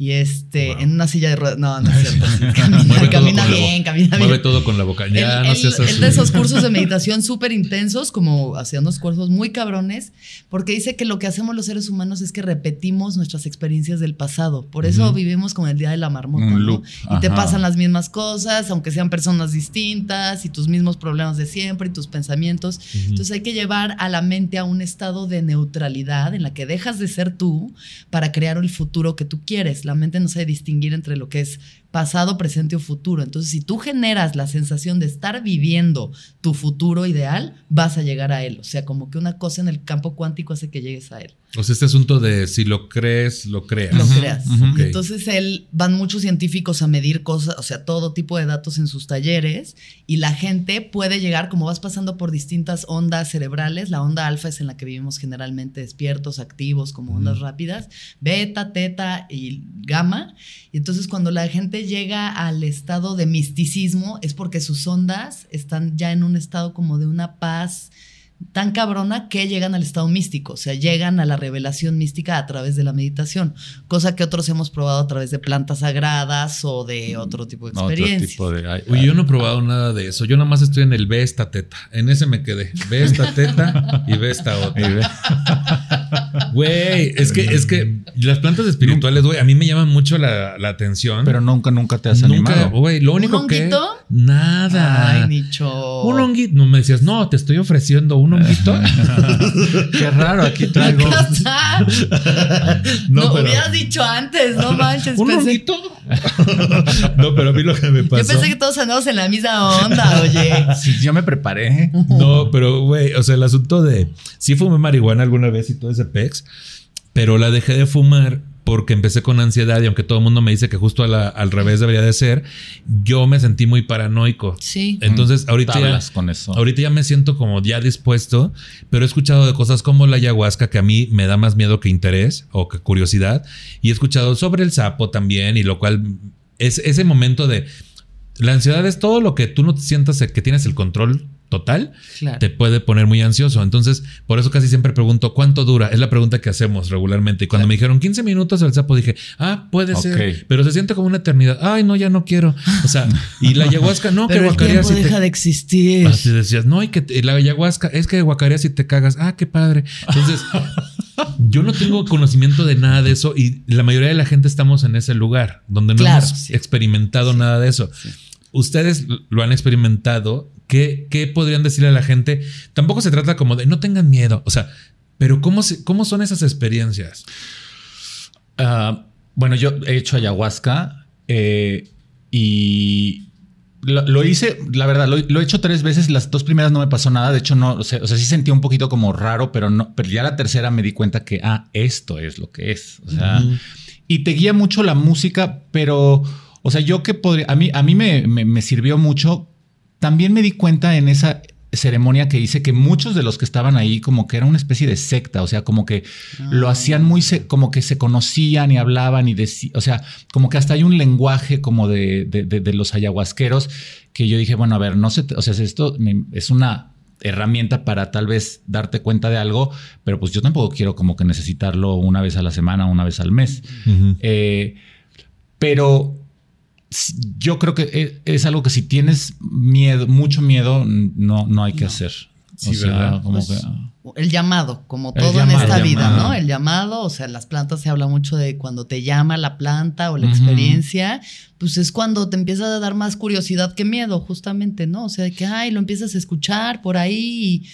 Y este, Wow. en una silla de ruedas, no, no es cierto. (laughs) (laughs) camina bien, camina bien. Mueve todo con la boca. Ya, Él- no seas así. de esos cursos de meditación súper intensos, como hacía unos cursos muy cabrones, porque dice que lo que hacemos los seres humanos es que repetimos nuestras experiencias del pasado. Por eso vivimos como el día de la marmota, Un ¿no? Y te pasan las mismas cosas, aunque sean personas distintas, y tus mismos problemas de siempre, y tus pensamientos. Entonces hay que llevar a la mente a un estado de neutralidad en la que dejas de ser tú para crear el futuro que tú quieres. La mente no sabe distinguir entre lo que es pasado, presente o futuro. Entonces, si tú generas la sensación de estar viviendo tu futuro ideal, vas a llegar a él. O sea, como que una cosa en el campo cuántico hace que llegues a él. O sea, este asunto de si lo crees, lo creas. Lo creas. Entonces él van muchos científicos a medir cosas, o sea, todo tipo de datos en sus talleres y la gente puede llegar como vas pasando por distintas ondas cerebrales, la onda alfa es en la que vivimos generalmente despiertos, activos, como ondas rápidas, beta, teta y gamma. Y entonces cuando la gente llega al estado de misticismo es porque sus ondas están ya en un estado como de una paz tan cabrona que llegan al estado místico, o sea, llegan a la revelación mística a través de la meditación, cosa que otros hemos probado a través de plantas sagradas o de otro tipo de Otro experiencias. tipo de. ay, Oye, yo no he probado nada de eso. Yo nada más estoy en el ve esta teta. En ese me quedé. Ve esta teta y ve esta otra. (laughs) (laughs) Güey, es que, es que las plantas espirituales, güey, a mí me llaman mucho la, la atención. Pero nunca, nunca te has Nunca, animado. güey, lo único ¿Un que. honguito? Nada. Ay, Nicho. Un honguito. No me decías, no, te estoy ofreciendo un honguito. (laughs) Qué raro, aquí traigo. (laughs) (laughs) No, no, pero- hubieras dicho antes, no manches. ¿Un pensé- honguito? no, pero a mí lo que me yo pasó. pensé que todos andamos en la misma onda, oye. Sí, yo me preparé. No, pero güey, o sea, el asunto de. Sí fumé marihuana alguna vez y todo ese pex, pero la dejé de fumar porque empecé con ansiedad y aunque todo el mundo me dice que justo a la- al revés debería de ser, yo me sentí muy paranoico. Sí. Entonces, ahorita ya, con eso. ahorita ya me siento como ya dispuesto, pero he escuchado de cosas como la ayahuasca que a mí me da más miedo que interés o que curiosidad. Y he escuchado sobre el sapo también, y lo cual es ese momento de la ansiedad es todo lo que tú no te sientas que tienes el control total, Claro. te puede poner muy ansioso. Entonces, por eso casi siempre pregunto cuánto dura. Es la pregunta que hacemos regularmente. Y cuando me dijeron 15 minutos el sapo, dije, ah, puede ser, pero se siente como una eternidad. Ay, no, ya no quiero. O sea, y la ayahuasca, no, que Pero guacareas te- deja de existir. Así decías, no, y que te- la ayahuasca es que guacareas y te cagas. Ah, qué padre. Entonces, (laughs) yo no tengo conocimiento de nada de eso y la mayoría de la gente estamos en ese lugar donde no Claro, hemos sí. experimentado nada de eso. Ustedes lo han experimentado. ¿Qué, qué podrían decirle a la gente? Tampoco se trata como de no tengan miedo, o sea, pero ¿cómo, se- cómo son esas experiencias? Ah, bueno, yo he hecho ayahuasca eh, y lo, lo hice, la verdad, lo, lo he hecho tres veces. Las dos primeras no me pasó nada. De hecho, no, o sea, o sea, sí sentí un poquito como raro, pero no, pero ya la tercera me di cuenta que, ah, esto es lo que es. O sea, y te guía mucho la música, pero, o sea, yo que podría, a mí, a mí me, me- me sirvió mucho. También me di cuenta en esa ceremonia que hice que muchos de los que estaban ahí como que era una especie de secta, o sea, como que lo hacían muy, se- como que se conocían y hablaban y decían, o sea, como que hasta hay un lenguaje como de, de- de- de los ayahuasqueros que yo dije, bueno, a ver, no sé, o sea, esto es una herramienta para tal vez darte cuenta de algo, pero pues yo tampoco quiero como que necesitarlo una vez a la semana, una vez al mes. Eh, pero yo creo que e- es, algo que si tienes miedo, mucho miedo, no, no hay que hacer. Sí, o sea, ¿verdad? como Pues, que- El llamado, como todo llamado, en esta vida, llamado. ¿no? El llamado, o sea, las plantas se habla mucho de cuando te llama la planta o la experiencia, pues es cuando te empieza a dar más curiosidad que miedo, justamente, ¿no? O sea, de que, ay, lo empiezas a escuchar por ahí y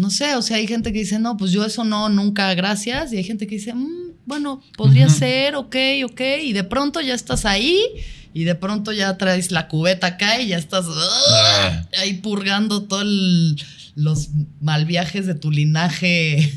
no sé, o sea, hay gente que dice, no, pues yo eso no, nunca, gracias, y hay gente que dice, "Mm, bueno, podría ser, ok, ok, y de pronto ya estás ahí. Y de pronto ya traes la cubeta acá y ya estás Ah. ahí purgando todos los mal viajes de tu linaje.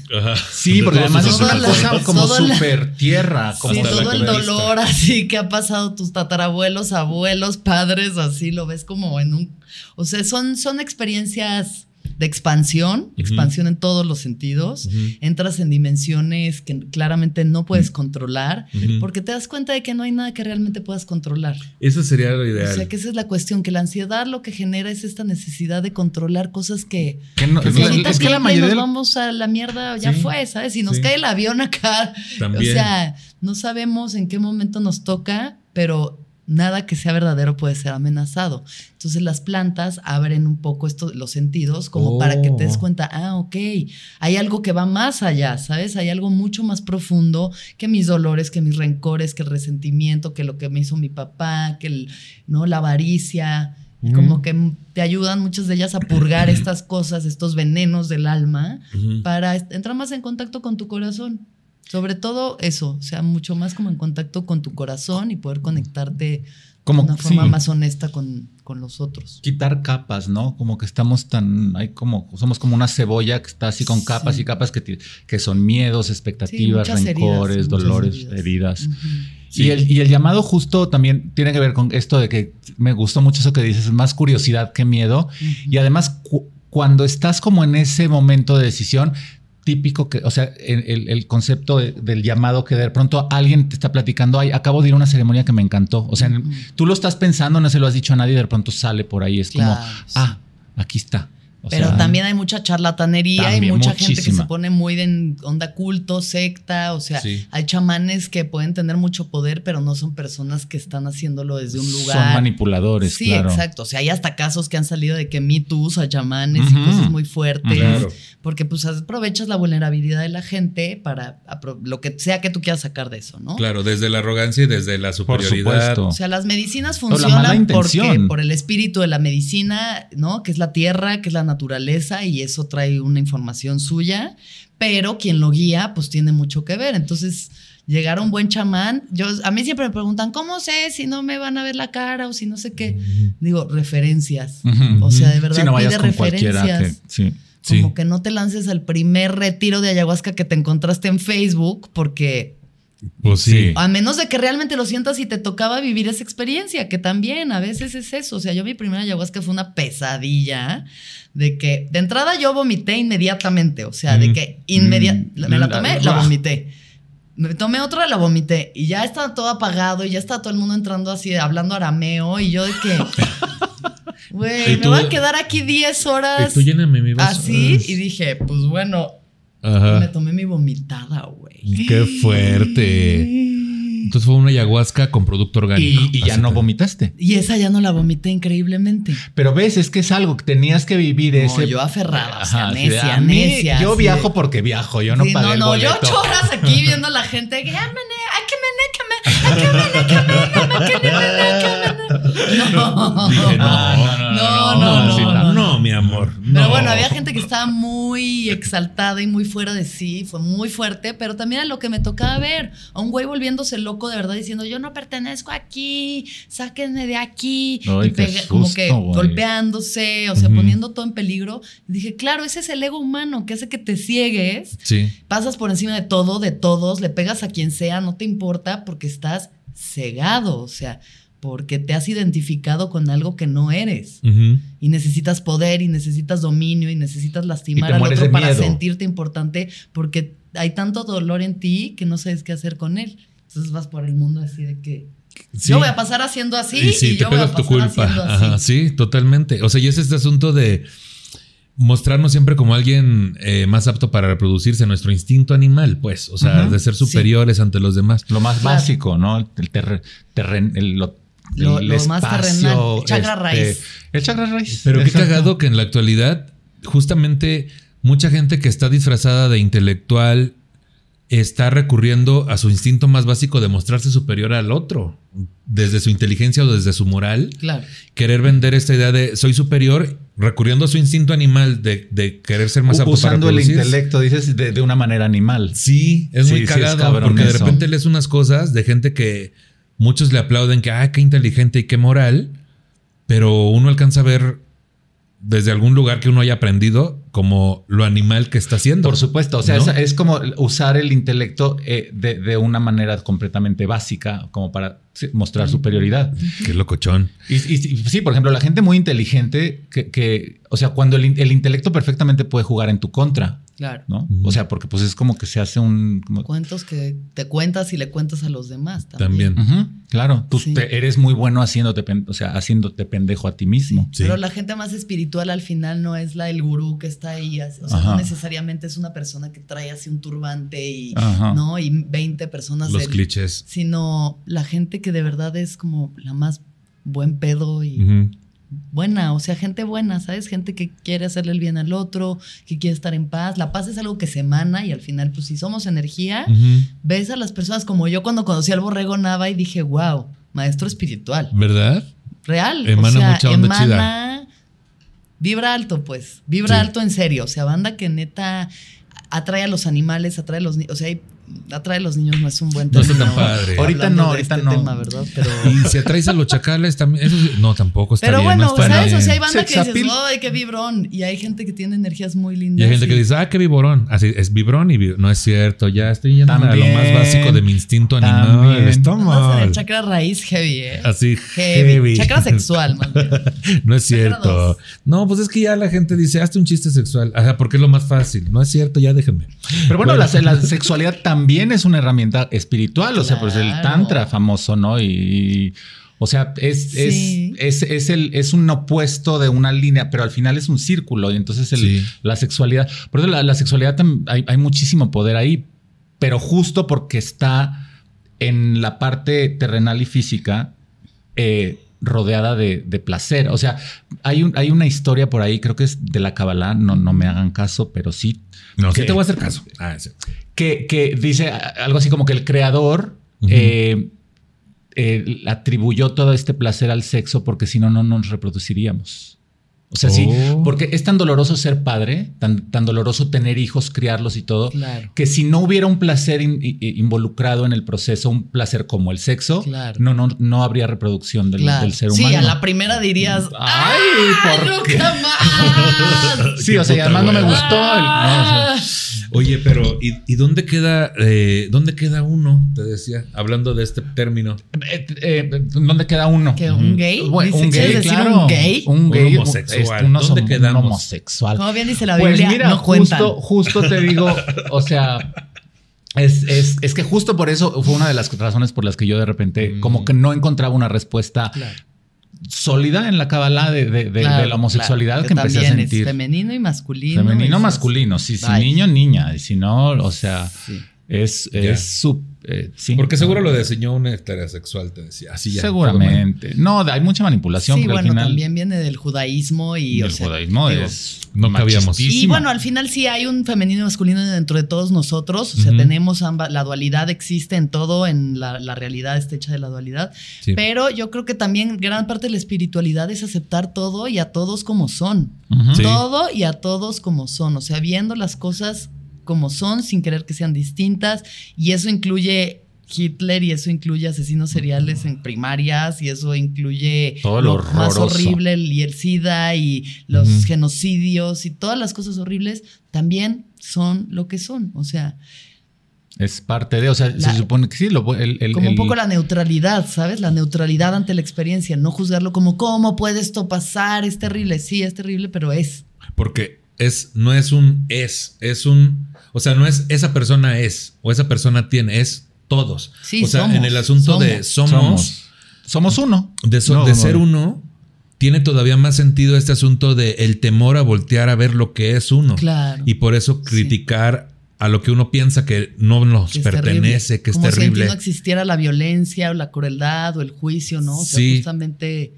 Sí, porque además es una la- cosa como súper tierra. Como Sí, todo el dolor así que ha pasado tus tatarabuelos, abuelos, padres, así lo ves como en un... O sea, son, son experiencias de expansión, expansión en todos los sentidos. Entras en dimensiones que claramente no puedes controlar porque te das cuenta de que no hay nada que realmente puedas controlar. Eso sería lo ideal. O sea, que esa es la cuestión, que la ansiedad lo que genera es esta necesidad de controlar cosas que... Que no- que es, si la- ahorita es que la tiembla y mayoría nos vamos a la mierda, ya Sí. fue, ¿sabes? Si nos Sí. cae el avión acá, También. o sea, no sabemos en qué momento nos toca, pero nada que sea verdadero puede ser amenazado. Entonces las plantas abren un poco esto, los sentidos como para que te des Oh. cuenta, ah, ok, hay algo que va más allá, ¿sabes? Hay algo mucho más profundo que mis dolores, que mis rencores, que el resentimiento, que lo que me hizo mi papá, que el, ¿no? la avaricia. Como que te ayudan muchas de ellas a purgar (clears throat) estas cosas, estos venenos del alma, para entrar más en contacto con tu corazón. Sobre todo eso, o sea, mucho más como en contacto con tu corazón y poder conectarte Como- de una forma sí. más honesta con, con los otros. quitar capas, ¿no? Como que estamos tan, hay como, somos como una cebolla que está así con Sí. capas y capas que, que son miedos, Sí, expectativas, heridas, rencores, dolores, heridas. Y, el, y el llamado justo también tiene que ver con esto de que me gustó mucho eso que dices, más curiosidad que miedo. Y además, cu- cuando estás como en ese momento de decisión, típico que, o sea, el, el- concepto de- del llamado que de pronto alguien te está platicando, ay, acabo de ir a una ceremonia que me encantó. O sea, tú lo estás pensando, no se lo has dicho a nadie, de pronto sale por ahí, es como, sí. ah, aquí está. O Pero sea, también hay mucha charlatanería, hay también, mucha gente que se pone muy en onda culto, secta, o sea, Sí. hay chamanes que pueden tener mucho poder, pero no son personas que están haciéndolo desde un lugar. Son manipuladores, Sí, claro. exacto. O sea, hay hasta casos que han salido de que Me Too a chamanes y cosas muy fuertes. Claro. Porque pues aprovechas la vulnerabilidad de la gente para apro- lo que sea que tú quieras sacar de eso, ¿no? Claro, desde la arrogancia y desde la Por superioridad. supuesto. O sea, las medicinas funcionan porque intención. por el espíritu de la medicina, ¿no? Que es la tierra, que es la naturaleza y eso trae una información suya, pero quien lo guía pues tiene mucho que ver. Entonces, llegar a un buen chamán, yo a mí siempre me preguntan, ¿cómo sé si no me van a ver la cara o si no sé qué? Digo, referencias. O sea, de verdad no vayas pide referencias. que- sí. Como Sí. que no te lances al primer retiro de ayahuasca que te encontraste en Facebook porque Pues sí. A menos de que realmente lo sientas y te tocaba vivir esa experiencia, que también a veces es eso. O sea, yo mi primera ayahuasca fue una pesadilla de que de entrada yo vomité inmediatamente. O sea, de Mm. que inmediatamente Mm. me la tomé, la- la vomité. Me tomé otra, la vomité. Y ya estaba todo apagado y ya estaba todo el mundo entrando así, hablando arameo. Y yo de que, (laughs) güey, me voy a quedar aquí 10 horas Y tú lléname mi vaso. así. Y dije, pues bueno, me Ajá. tomé mi vomitada, güey. Qué fuerte. Entonces fue una ayahuasca con producto orgánico. Y, y ya no vomitaste. Y esa ya no la vomité increíblemente. Pero ves, es que es algo que tenías que vivir No, ese. yo aferrada, o sea, Ajá, así de, necia, mí, necia, Yo viajo de- porque viajo, yo no Sí, pagué no, el no, boleto. yo ocho horas aquí (laughs) viendo a la gente que, "Ah, mene, ay, que mene, que me, ay, que mene, que mene, que mene, que mene". No, Dije, no, no, no, no, Mamacita, no. no. Mi amor. Pero no. bueno, había gente que estaba muy exaltada y muy fuera de sí, fue muy fuerte, pero también a lo que me tocaba ver, a un güey volviéndose loco de verdad diciendo, yo no pertenezco aquí, sáquenme de aquí, Ay, y como que golpeándose, o sea, poniendo todo en peligro. Y dije, claro, ese es el ego humano que hace que te ciegues, Sí. pasas por encima de todo, de todos, le pegas a quien sea, no te importa porque estás cegado, o sea, porque te has identificado con algo que no eres y necesitas poder y necesitas dominio y necesitas lastimar Y al otro para miedo. sentirte importante porque hay tanto dolor en ti que no sabes qué hacer con él. Entonces vas por el mundo así de que Sí. yo voy a pasar haciendo así Y sí, y te yo voy a pegas tu pasar culpa. haciendo así. Ajá, sí, totalmente. O sea, y es este asunto de mostrarnos siempre como alguien eh, más apto para reproducirse, nuestro instinto animal, pues, o sea, de ser superiores ante los demás. Lo más Claro. básico, ¿no? El terre- terren- el- lo, Lo- el lo más espacio, terrenal, el chakra raíz. El chakra raíz. Pero qué Exacto. cagado que en la actualidad, justamente, mucha gente que está disfrazada de intelectual está recurriendo a su instinto más básico de mostrarse superior al otro, desde su inteligencia o desde su moral. Claro. Querer vender esta idea de soy superior, recurriendo a su instinto animal de, de querer ser más U- apto Usando para el intelecto, dices, de, de una manera animal. Sí, es Sí, muy sí, es cagado porque de eso. repente lees unas cosas de gente que muchos le aplauden que, ah, qué inteligente y qué moral, pero uno alcanza a ver desde algún lugar que uno haya aprendido como lo animal que está haciendo. Por supuesto, o sea, ¿no? es, es como usar el intelecto eh, de, de una manera completamente básica, como para mostrar superioridad. Qué locochón. Y, y- y sí, por ejemplo, la gente muy inteligente, que, que, o sea, cuando el, in- el intelecto perfectamente puede jugar en tu contra, Claro. ¿no? O sea, porque pues es como que se hace un... como- Cuentos que te cuentas y le cuentas a los demás también. También. Claro, tú Sí. te- eres muy bueno haciéndote, pen- o sea, haciéndote pendejo a ti mismo. Sí. Pero la gente más espiritual al final no es la el gurú que está ahí. así, O sea, Ajá. no necesariamente es una persona que trae así un turbante y, Ajá. ¿no? y 20 personas. Los del- clichés. Sino la gente que de verdad es como la más buen pedo y buena. O sea, gente buena, ¿sabes? Gente que quiere hacerle el bien al otro, que quiere estar en paz. La paz es algo que se emana y al final, pues si somos energía, ves a las personas como yo cuando conocí al borrego Nava y dije, wow, maestro espiritual ¿Verdad? real. Emana o sea, mucha onda emana, Vibra alto, pues. Vibra Sí. alto en serio. O sea, banda que neta atrae a los animales, atrae a los niños. O sea, hay- atrae a los niños no es un buen No está tan padre. Ahorita hablando no, ahorita este no. tema, ¿verdad? Pero, (laughs) Y si atraes a los chacales también. Eso sí- no, tampoco está pero bien. bueno, no está ¿sabes? bien. O sea, hay banda Sex que dices. ¡ay, qué vibrón! Y hay gente que tiene energías muy Y lindas. hay gente que dice, ah, qué viborón. Así es vibrón y no es cierto. Ya estoy yendo a lo más básico de mi instinto animal. Está mal. el chakra raíz heavy, ¿eh? Así Heavy. heavy. Chakra sexual, más bien. (laughs) No es cierto. No, pues es que ya la gente dice, hazte un chiste sexual. Ajá, porque es lo más fácil. No es cierto, ya déjenme. Pero bueno, La, la sexualidad también es una herramienta espiritual, o sea, pues el tantra famoso, ¿no? Y, o sea, es, Sí. es, es, es el, es un opuesto de una línea, pero al final es un círculo y entonces el- Sí. la sexualidad, por eso la, la sexualidad hay, hay muchísimo poder ahí, pero justo porque está en la parte terrenal y física, eh, rodeada de, de placer. O sea, hay, un, hay una historia por ahí, creo que es de la Kabbalah, no, no me hagan caso, pero sí No, sí ¿Qué? te voy a hacer caso. Ah, sí. que, que dice algo así como que el creador eh, eh, atribuyó todo este placer al sexo porque si no, no nos reproduciríamos. O sea, sí, Oh. porque es tan doloroso ser padre, tan, tan doloroso tener hijos, criarlos y todo, Claro. que si no hubiera un placer in- involucrado en el proceso, un placer como el sexo, Claro. no, no, no habría reproducción del, Claro. del ser sí, humano. a la primera dirías, Ay, ¿por qué? nunca más! (laughs) Sí, o sea, y Qué además no me gustó. el- no, o sea, Ah. Oye, (laughs) pero ¿y, y dónde queda eh, dónde queda uno? Te decía, hablando de este término. eh, eh, ¿Dónde queda uno? ¿Que un gay? Bueno, un ¿quieres gay, decir claro. un gay? Un Un gay. homosexual. es un ¿Dónde un quedamos? homosexual. Como bien dice la Pues Biblia, mira, no cuentan. justo, justo te digo, o sea, es, es, es que justo por eso fue una de las razones por las que yo de repente Mm. como que no encontraba una respuesta Claro. Sólida en la cábala de, de- de- Claro, de la homosexualidad claro, que empecé a sentir. Es femenino y masculino. Femenino, y- masculino, sí, si Ay. niño, niña, y si no, o sea, Sí. Es, es su, eh, sí. Porque seguro lo diseñó un heterosexual, te decía. Así ya. Seguramente. No, hay mucha manipulación. Sí, al bueno, final también viene del judaísmo y el o sea, judaísmo digo, es no cabíamos. Y bueno, al final sí hay un femenino y masculino dentro de todos nosotros. O sea, tenemos ambas, la dualidad existe en todo, en la, la realidad está hecha de la dualidad. Sí. Pero yo creo que también gran parte de la espiritualidad es aceptar todo y a todos como son. Todo y a todos como son. O sea, viendo las cosas como son sin querer que sean distintas. Y eso incluye Hitler y eso incluye asesinos seriales en primarias y eso incluye Todo lo más horrible y el SIDA y los genocidios y todas las cosas horribles también son lo que son. O sea, Es parte de, o sea, La- se supone que sí, lo, el, el- como un el- poco la neutralidad, ¿sabes? La neutralidad ante la experiencia, no juzgarlo como cómo puede esto pasar, es terrible, sí, es terrible, pero es. Porque es, no es un es, es un. O sea, no es esa persona es o esa persona tiene, es todos. Sí, o sea, somos, en el asunto de somos, somos, somos uno. de, so- No, de no, ser no. uno, tiene todavía más sentido este asunto de el temor a voltear a ver lo que es uno. Claro. Y por eso criticar a lo que uno piensa que no nos que es pertenece, terrible. que es Como si terrible. aquí no existiera la violencia o la crueldad o el juicio, ¿no? O sea, Sí. justamente.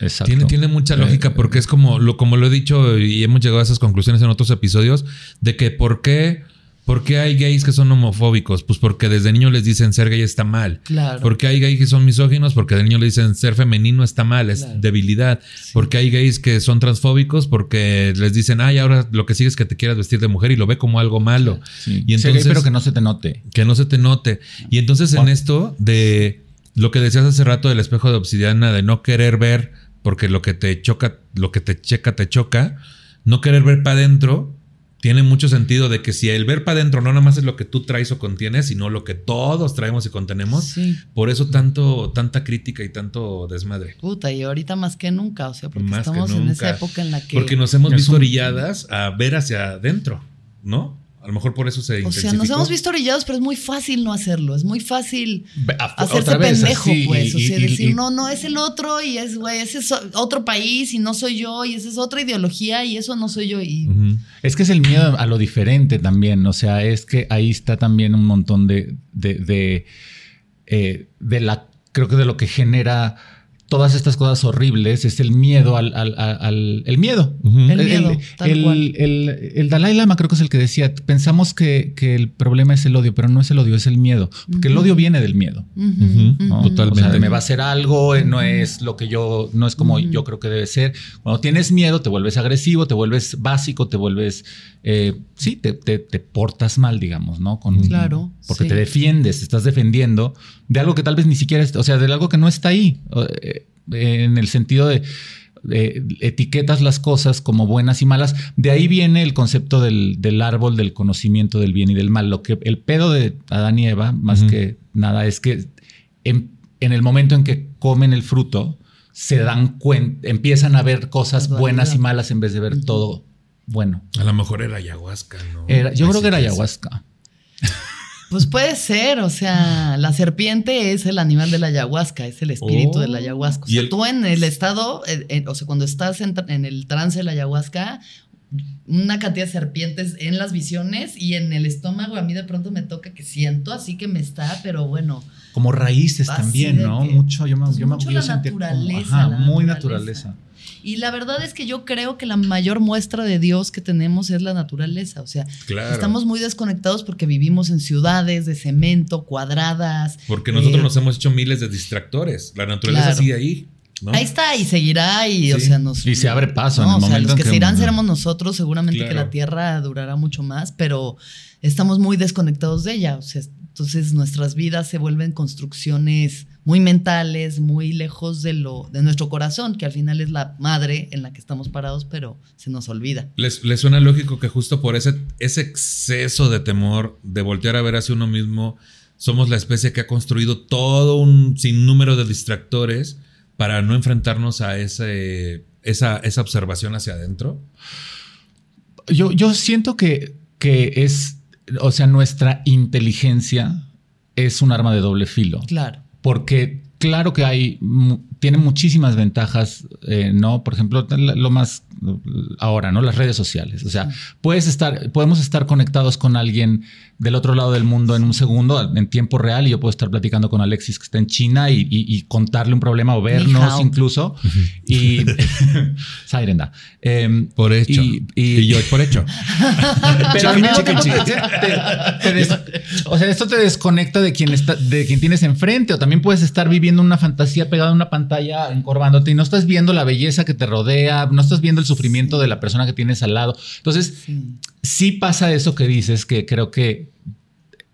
Exacto. Tiene, tiene mucha lógica Eh, porque es como lo, como lo he dicho y hemos llegado a esas conclusiones en otros episodios de que por qué, por qué hay gays que son homofóbicos, pues porque desde niños les dicen ser gay está mal. Claro. Porque hay gays que son misóginos, porque de niños les dicen ser femenino está mal, es Claro. debilidad. Porque hay gays que son transfóbicos, porque les dicen, ay, ahora lo que sigue es que te quieras vestir de mujer y lo ve como algo malo. Sí. Y gay, entonces, pero que no se te note. que no se te note. Y entonces en esto de lo que decías hace rato del espejo de obsidiana, de no querer ver, porque lo que te choca, lo que te checa, te choca, no querer ver para adentro, tiene mucho sentido de que si el ver para adentro no nada más es lo que tú traes o contienes, sino lo que todos traemos y contenemos, Sí. por eso tanto, tanta crítica y tanto desmadre. Puta, y ahorita más que nunca, o sea, porque Más estamos en esa época en la que. Porque nos hemos visto un- orilladas a ver hacia adentro, ¿no? A lo mejor por eso se o sea, nos hemos visto orillados, pero es muy fácil no hacerlo. Es muy fácil hacerse vez, pendejo, así, pues. O sea, y- decir, y- no, no, es el otro y es, güey, ese es otro país y no soy yo y esa es otra ideología y eso no soy yo. Y. Es que es el miedo a lo diferente también. O sea, es que ahí está también un montón de, de, de, eh, de la, creo que de lo que genera todas estas cosas horribles es el miedo al, al, al- al- el miedo. Ujú. El miedo, tal el, cual. el- el Dalai Lama creo que es el que decía, pensamos que, que el problema es el odio, pero no es el odio, es el miedo. Porque el odio viene del miedo. Ujú, ujú. ¿no? Totalmente. O sea, me va a hacer algo, eh, no es lo que yo, no es como yo creo que debe ser. Cuando tienes miedo, te vuelves agresivo, te vuelves básico, te vuelves, eh, sí, te, te- te portas mal, digamos, ¿no? Con, Claro, Porque sí. te defiendes, te estás defendiendo de algo que tal vez ni siquiera, es- o sea, de algo que no está ahí, eh, en el sentido de eh, etiquetas las cosas como buenas y malas. De ahí viene el concepto del, del árbol del conocimiento del bien y del mal. Lo que el pedo de Adán y Eva, más que nada, es que en, en el momento en que comen el fruto, se dan cuenta, empiezan a ver cosas buenas y malas en vez de ver todo bueno. A lo mejor era ayahuasca, ¿no? Era- yo creo que era es. ayahuasca. Pues puede ser, o sea, la serpiente es el animal de la ayahuasca, es el espíritu Oh. de la ayahuasca. O Y sea, el- tú en el estado, eh, eh, o sea, cuando estás en, en el trance de la ayahuasca, una cantidad de serpientes en las visiones y en el estómago a mí de pronto me toca que siento, así que me está, pero bueno, Como raíces Así también, ¿no? Mucho, yo me, pues yo me mucho yo la sentía como- naturaleza, ajá, la muy naturaleza. naturaleza. Y la verdad es que yo creo que la mayor muestra de Dios que tenemos es la naturaleza. O sea, Claro. estamos muy desconectados porque vivimos en ciudades de cemento, cuadradas. Porque nosotros Eh, nos hemos hecho miles de distractores. La naturaleza Claro. sigue ahí. ¿no? Ahí está y seguirá y o sea nos Y se abre paso en no, el o sea, momento los en que, que- se irán seremos nosotros seguramente que la tierra durará mucho más pero estamos muy desconectados de ella o sea entonces nuestras vidas se vuelven construcciones muy mentales muy lejos de lo de nuestro corazón que al final es la madre en la que estamos parados pero se nos olvida ¿Les, les suena lógico que justo por ese, ese exceso de temor de voltear a ver hacia uno mismo, somos la especie que ha construido todo un sinnúmero de distractores para no enfrentarnos a ese, esa, esa observación hacia adentro? Yo, yo siento que, que es, o sea, nuestra inteligencia es un arma de doble filo. claro Porque claro que hay, tiene muchísimas ventajas, eh, ¿no? Por ejemplo, lo más ahora, ¿no? Las redes sociales. O sea, puedes estar, podemos estar conectados con alguien del otro lado del mundo en un segundo, en tiempo real, y yo puedo estar platicando con Alexis que está en China y, contarle un problema o vernos incluso. Y (laughs) Sairenda. Em, por hecho. Y, yo por hecho. Pero o sea, esto te desconecta de quien está, de quien tienes enfrente, o también puedes estar viviendo una fantasía pegada a una pantalla, encorvándote y no estás viendo la belleza que te rodea, no estás viendo el sufrimiento de la persona que tienes al lado. Entonces, sí pasa eso que dices, que creo que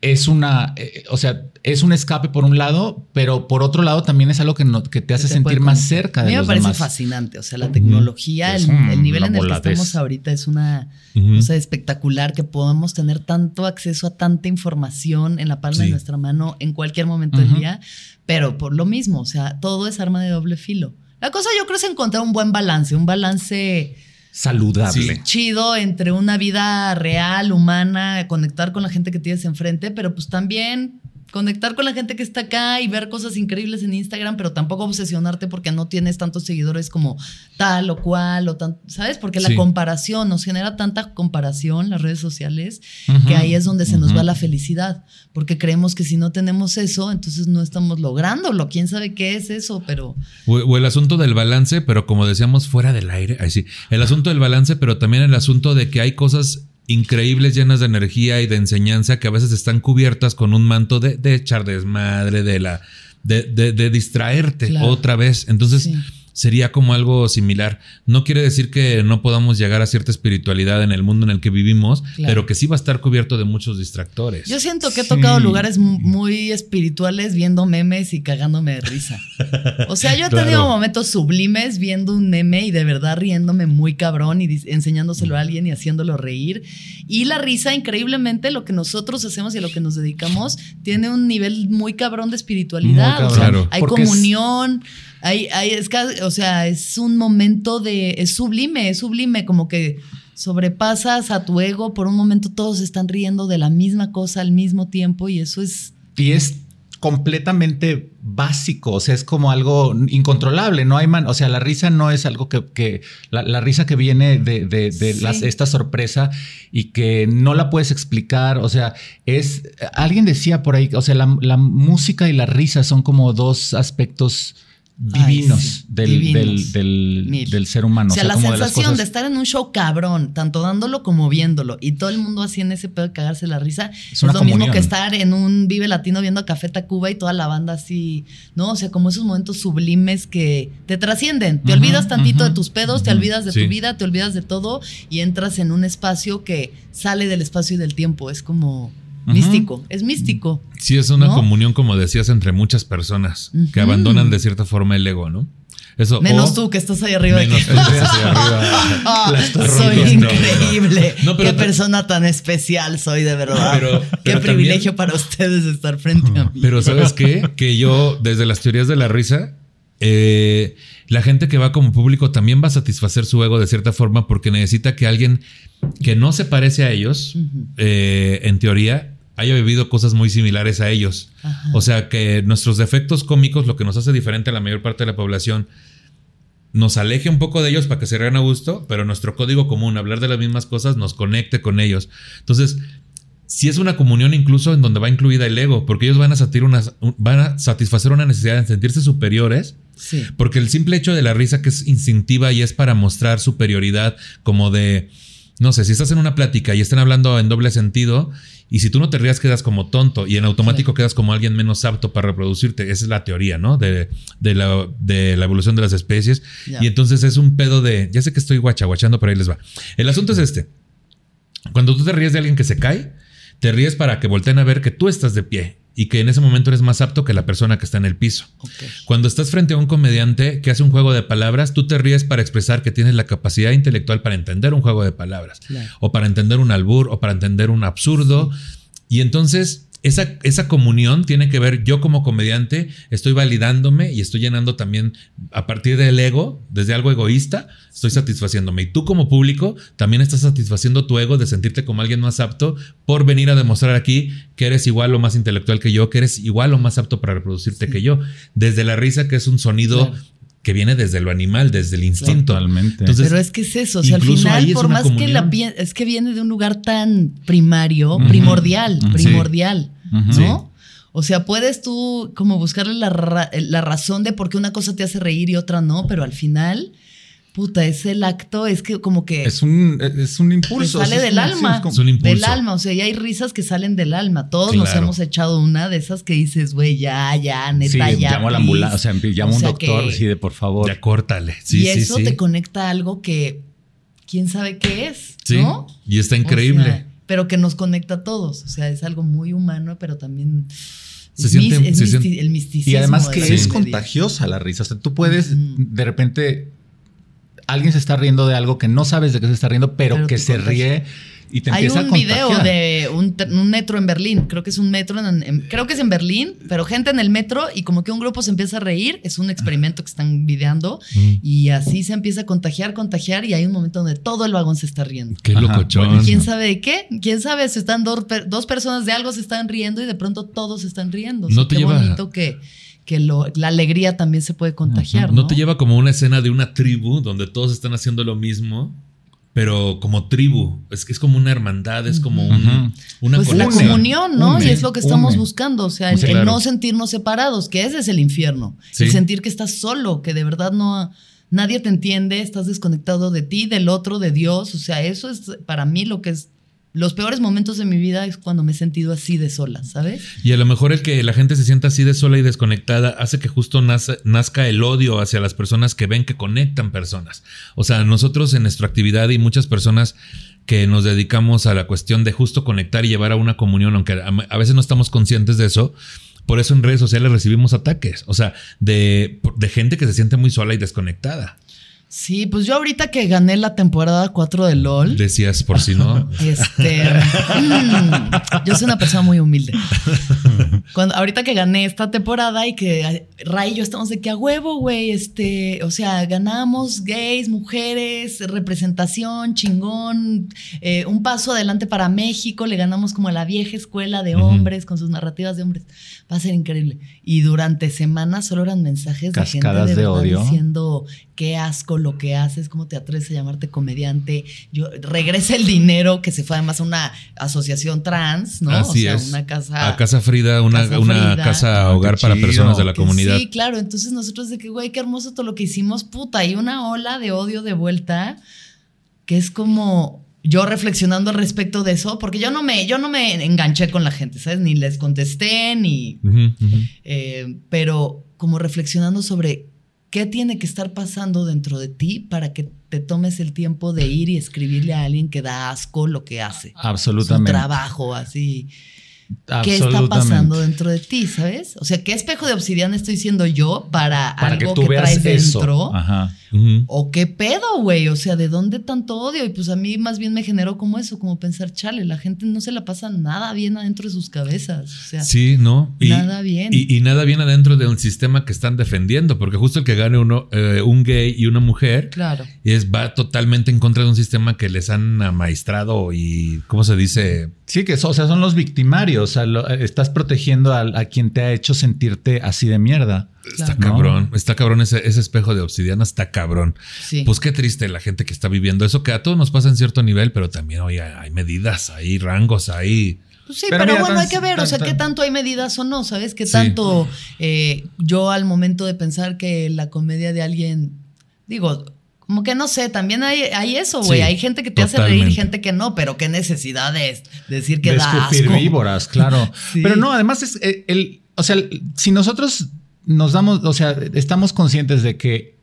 es una, eh, o sea, es un escape por un lado, pero por otro lado también es algo que, que te hace sentir más cerca de los demás. A mí me parece fascinante, o sea, la tecnología, el, nivel en el que estamos ahorita es una cosa espectacular, que podamos tener tanto acceso a tanta información en la palma de nuestra mano en cualquier momento del día, pero por lo mismo, o sea, todo es arma de doble filo. La cosa yo creo es encontrar un buen balance, un balance saludable. Chido entre una vida real, humana, conectar con la gente que tienes enfrente, pero pues también conectar con la gente que está acá y ver cosas increíbles en Instagram, pero tampoco obsesionarte porque no tienes tantos seguidores como tal o cual o tan, ¿sabes? Porque la comparación nos genera tanta comparación las redes sociales que ahí es donde se nos va la felicidad, porque creemos que si no tenemos eso, entonces no estamos lográndolo. ¿Quién sabe qué es eso? Pero o, el asunto del balance, pero como decíamos fuera del aire, ahí sí. El asunto del balance, pero también el asunto de que hay cosas increíbles, llenas de energía y de enseñanza que a veces están cubiertas con un manto de, de echar desmadre, de la de, de, distraerte otra vez. Entonces, sería como algo similar. No quiere decir que no podamos llegar a cierta espiritualidad en el mundo en el que vivimos, pero que sí va a estar cubierto de muchos distractores. Yo siento que he tocado lugares muy espirituales viendo memes y cagándome de risa. O sea, yo he tenido momentos sublimes viendo un meme y de verdad riéndome muy cabrón y enseñándoselo a alguien y haciéndolo reír. Y la risa, increíblemente, lo que nosotros hacemos y a lo que nos dedicamos, tiene un nivel muy cabrón de espiritualidad. O sea, hay comunión. Hay, hay, es, o sea, es un momento de, es sublime, es sublime, como que sobrepasas a tu ego, por un momento todos están riendo de la misma cosa al mismo tiempo y eso es... Y es completamente básico, o sea, es como algo incontrolable, no hay man, o sea, la risa no es algo que, la, risa que viene de, de, las, esta sorpresa y que no la puedes explicar, o sea, es, alguien decía por ahí, o sea, la, la música y la risa son como dos aspectos divinos, del, Del, ser humano. O sea, la sensación de, estar en un show cabrón, tanto dándolo como viéndolo, y todo el mundo así en ese pedo de cagarse la risa, es, lo mismo que estar en un Vive Latino viendo a Café Tacuba y toda la banda así, ¿no? O sea, como esos momentos sublimes que te trascienden. Te olvidas tantito de tus pedos, te olvidas de tu vida, te olvidas de todo y entras en un espacio que sale del espacio y del tiempo. Es como místico, es místico. Sí, es una comunión, como decías, entre muchas personas que abandonan de cierta forma el ego, ¿no? Eso, menos tú que estás ahí arriba. Menos tú arriba. soy increíble. Qué persona tan especial soy, de verdad. Qué privilegio para ustedes estar frente a mí. Pero ¿sabes qué? (laughs) Que yo, desde las teorías de la risa, eh, la gente que va como público también va a satisfacer su ego de cierta forma porque necesita que alguien que no se parece a ellos, eh, en teoría, haya vivido cosas muy similares a ellos. O sea, que nuestros defectos cómicos, lo que nos hace diferente a la mayor parte de la población, nos aleje un poco de ellos para que se vean a gusto, pero nuestro código común, hablar de las mismas cosas, nos conecte con ellos. Entonces, si es una comunión incluso en donde va incluida el ego, porque ellos van a, van a satisfacer una necesidad de sentirse superiores. Porque el simple hecho de la risa que es instintiva y es para mostrar superioridad, como de, no sé, si estás en una plática y están hablando en doble sentido y si tú no te rías, quedas como tonto y en automático quedas como alguien menos apto para reproducirte. Esa es la teoría, ¿no? De, la, de la, evolución de las especies. Y entonces es un pedo de. Ya sé que estoy guachaguachando, pero ahí les va. El asunto es este. Cuando tú te ríes de alguien que se cae, te ríes para que volteen a ver que tú estás de pie y que en ese momento eres más apto que la persona que está en el piso. Cuando estás frente a un comediante que hace un juego de palabras, tú te ríes para expresar que tienes la capacidad intelectual para entender un juego de palabras, o para entender un albur, o para entender un absurdo. Y entonces esa, esa, comunión tiene que ver, yo como comediante estoy validándome y estoy llenando también a partir del ego, desde algo egoísta, estoy satisfaciéndome. Y tú como público también estás satisfaciendo tu ego de sentirte como alguien más apto por venir a demostrar aquí que eres igual o más intelectual que yo, que eres igual o más apto para reproducirte que yo. Desde la risa, que es un sonido que viene desde lo animal, desde el instinto. Totalmente. Entonces, Pero es que es eso, o sea, al final, es por más que la es que viene de un lugar tan primario, primordial, primordial. ¿no? O sea, puedes tú como buscarle la, ra- la razón de por qué una cosa te hace reír y otra no, pero al final, puta, es el acto, es que como que Es un, es un impulso. sale es del alma, sí, es como- Es un impulso. del alma, o sea, y hay risas que salen del alma. Todos nos hemos echado una de esas que dices, güey, ya, ya, neta, Sí, ya. llamo a la please". ambulancia, o sea, llamo a un sea doctor, que- sí, de por favor. ya córtale. Sí, y sí, eso sí. te conecta a algo que quién sabe qué es, Sí, ¿no? y está O increíble. sea, pero que nos conecta a todos. O sea, es algo muy humano, pero también. Se es siente- mis- se misti- siente- el misticismo. Y además de que es contagiosa la risa. O sea, tú puedes de repente. Alguien se está riendo de algo que no sabes de qué se está riendo, pero, Pero que se contagia. ríe y te Hay empieza a un contagiar. video de un, un metro en Berlín. Creo que es un metro en, en- creo que es en Berlín, pero gente en el metro y como que un grupo se empieza a reír. Es un experimento que están videando Mm. y así se empieza a contagiar, contagiar y hay un momento donde todo el vagón se está riendo. Qué Ajá, locochón. buenísimo. ¿Quién sabe de qué? ¿Quién sabe si están dos, per- dos personas de algo se están riendo y de pronto todos se están riendo? O sea, No te qué lleva- bonito que, que lo- la alegría también se puede contagiar. ¿No ¿no? te lleva como una escena de una tribu donde todos están haciendo lo mismo, pero como tribu? Es que es como una hermandad, es como un- una Pues la comunión, ¿no? Une, y es lo que estamos une. buscando. O sea, el, Sí, el no sentirnos separados, que ese es el infierno. Sí. El sentir que estás solo, que de verdad no. Nadie te entiende, estás desconectado de ti, del otro, de Dios. O sea, eso es para mí lo que es. Los peores momentos de mi vida es cuando me he sentido así de sola, ¿sabes? Y a lo mejor el que la gente se sienta así de sola y desconectada hace que justo naza- nazca el odio hacia las personas que ven que conectan personas. O sea, nosotros en nuestra actividad y muchas personas que nos dedicamos a la cuestión de justo conectar y llevar a una comunión, aunque a, veces no estamos conscientes de eso. Por eso en redes sociales recibimos ataques, o sea, de gente que se siente muy sola y desconectada. Sí, pues yo ahorita que gané la temporada 4 de LOL. Decías, por si no. (laughs) Este, mm, yo soy una persona muy humilde. Cuando, ahorita que gané esta temporada y que Ray y yo estamos de que a huevo, güey, este, o sea, ganamos gays, mujeres, representación, chingón, eh, un paso adelante para México, le ganamos como a la vieja escuela de hombres con sus narrativas de hombres. Va a ser increíble. Y durante semanas solo eran mensajes de gente Cascadas de, de odio. diciendo qué asco lo que haces, cómo te atreves a llamarte comediante. Yo regresa el dinero que se fue además a una asociación trans, ¿no? Así o sea, es. una casa a Casa Frida, una Casa una Frida. casa Ah, hogar para personas de la que comunidad. Sí, claro. Entonces nosotros de que, güey, qué hermoso todo lo que hicimos, puta, y una ola de odio de vuelta que es como yo reflexionando al respecto de eso, porque yo no me, yo no me enganché con la gente, ¿sabes? Ni les contesté, ni, eh, pero como reflexionando sobre qué tiene que estar pasando dentro de ti para que te tomes el tiempo de ir y escribirle a alguien que da asco lo que hace. Su Absolutamente. trabajo, así. ¿Qué está pasando dentro de ti, sabes? O sea, ¿qué espejo de obsidiana estoy siendo yo para, Para que algo tú que, veas traes eso. dentro? Ajá. ¿O qué pedo, güey? O sea, ¿de dónde tanto odio? Y pues a mí más bien me generó como eso, como pensar, chale, la gente no se la pasa nada bien adentro de sus cabezas. O sea, Sí, ¿no? Y, Nada bien. Y, y nada bien adentro de un sistema que están defendiendo, porque justo el que gane uno, eh, un gay y una mujer claro. es, va totalmente en contra de un sistema que les han amaestrado y, ¿cómo se dice? Sí, que so- o sea, son los victimarios. O sea, lo- eh, estás protegiendo a, quien te ha hecho sentirte así de mierda. Está cabrón, está cabrón ese, ese espejo de obsidiana, está cabrón. Sí. Pues qué triste la gente que está viviendo eso, que a todos nos pasa en cierto nivel, pero también hoy hay, hay medidas, hay rangos, hay... Pues sí, Pero pero, mira, bueno, tan- hay que ver, o sea, qué tanto hay medidas o no, ¿sabes? Qué Sí. tanto eh, yo al momento de pensar que la comedia de alguien, digo, como que no sé, también hay, hay eso, güey. Sí, hay gente que te hace reír y totalmente. gente que no, pero qué necesidad es decir que de da escupir asco. víboras, claro. (laughs) Sí. Pero no, además es eh, el, o sea, si nosotros nos damos, o sea, estamos conscientes de que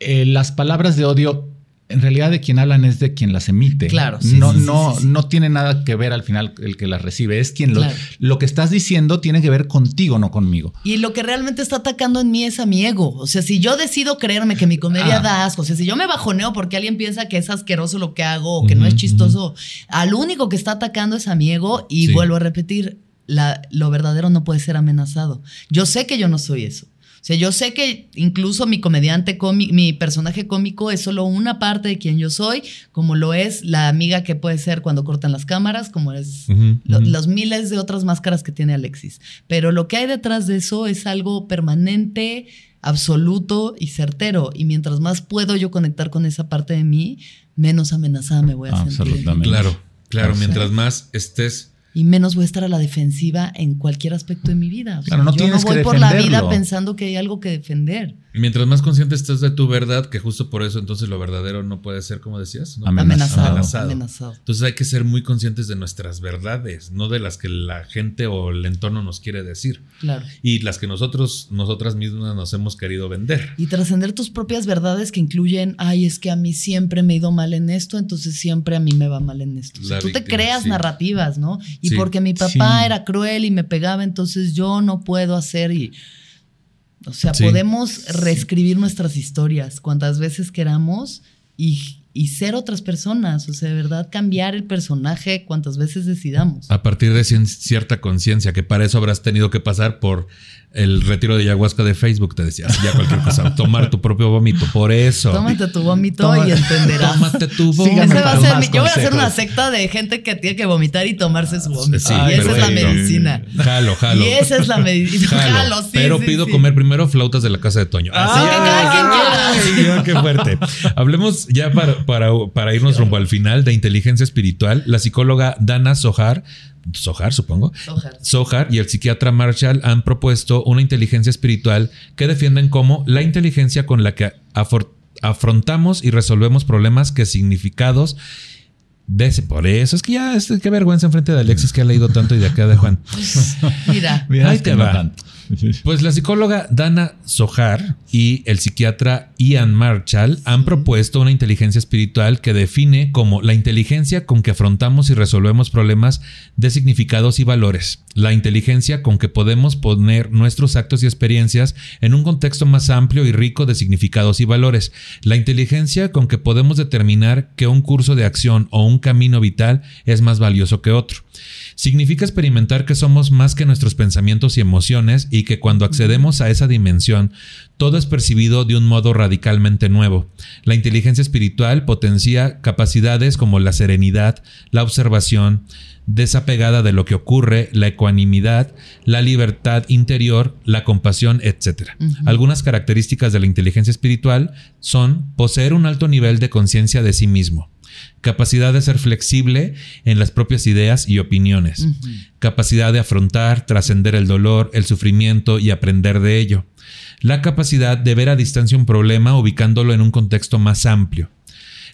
eh, las palabras de odio en realidad de quien hablan es de quien las emite. Claro, sí, no, sí, no, sí, no tiene nada que ver al final el que las recibe. Es quien lo, Claro. lo que estás diciendo tiene que ver contigo, no conmigo. Y lo que realmente está atacando en mí es a mi ego. O sea, si yo decido creerme que mi comedia Ah. da asco, o sea, si yo me bajoneo porque alguien piensa que es asqueroso lo que hago o que no es chistoso, al único que está atacando es a mi ego. Y vuelvo a repetir, la- lo verdadero no puede ser amenazado. Yo sé que yo no soy eso. O sea, yo sé que incluso mi comediante, cómi- mi personaje cómico es solo una parte de quien yo soy, como lo es la amiga que puede ser cuando cortan las cámaras, como es lo- ujú. los miles de otras máscaras que tiene Alexis. Pero lo que hay detrás de eso es algo permanente, absoluto y certero. Y mientras más puedo yo conectar con esa parte de mí, menos amenazada me voy a sentir. Absolutamente. Claro, claro. O sea, Mientras más estés Y menos voy a estar a la defensiva en cualquier aspecto de mi vida. O sea, Claro, no yo tienes no voy que por la vida pensando que hay algo que defender. Mientras más consciente estés de tu verdad, que justo por eso entonces lo verdadero no puede ser como decías, ¿no? Amenazado. Amenazado. Amenazado. Entonces hay que ser muy conscientes de nuestras verdades, no de las que la gente o el entorno nos quiere decir. Claro. Y las que nosotros, nosotras mismas nos hemos querido vender. Y trascender tus propias verdades que incluyen, ay, es que a mí siempre me he ido mal en esto, entonces siempre a mí me va mal en esto. O sea, tú te creas sí. narrativas, ¿no? Y Sí. porque mi papá Sí. era cruel y me pegaba, entonces yo no puedo hacer y... O sea, Sí. podemos reescribir nuestras historias cuantas veces queramos y, y ser otras personas. O sea, de verdad cambiar el personaje cuantas veces decidamos. A partir de cierta conciencia, que para eso habrás tenido que pasar por el retiro de ayahuasca de Facebook, te decías, ya cualquier cosa, (laughs) tomar tu propio vómito. Por eso. Tómate tu vómito Toma- y entenderás. Tómate tu vómito. Ese va a ser mi- yo voy a hacer una secta de gente que tiene que vomitar y tomarse su vómito. Sí, y esa es la medicina. Jalo, jalo. Y esa es la (laughs) medicina. Jalo. Jalo, sí, Pero sí, pido sí. comer primero flautas de la casa de Toño. Así Ah, que cada quien quiera. Qué fuerte. Hablemos ya para, para, para irnos rumbo al final de inteligencia espiritual. La psicóloga Dana Sohar, Sohar supongo, Sohar. Sohar y el psiquiatra Marshall han propuesto una inteligencia espiritual que defienden como la inteligencia con la que afor- afrontamos y resolvemos problemas que significados de ese. Por eso es que ya, es, qué vergüenza enfrente de Alexis que ha leído tanto y de acá de Juan. (laughs) Mira, Mira, Ahí te no va. tanto. Pues la psicóloga Dana Sohar y el psiquiatra Ian Marshall han propuesto una inteligencia espiritual que define como la inteligencia con que afrontamos y resolvemos problemas de significados y valores, la inteligencia con que podemos poner nuestros actos y experiencias en un contexto más amplio y rico de significados y valores, la inteligencia con que podemos determinar que un curso de acción o un camino vital es más valioso que otro. Significa experimentar que somos más que nuestros pensamientos y emociones y que cuando accedemos a esa dimensión, todo es percibido de un modo radicalmente nuevo. La inteligencia espiritual potencia capacidades como la serenidad, la observación, desapegada de lo que ocurre, la ecuanimidad, la libertad interior, la compasión, etc. Algunas características de la inteligencia espiritual son poseer un alto nivel de conciencia de sí mismo, capacidad de ser flexible en las propias ideas y opiniones, capacidad de afrontar, trascender el dolor, el sufrimiento y aprender de ello, la capacidad de ver a distancia un problema ubicándolo en un contexto más amplio,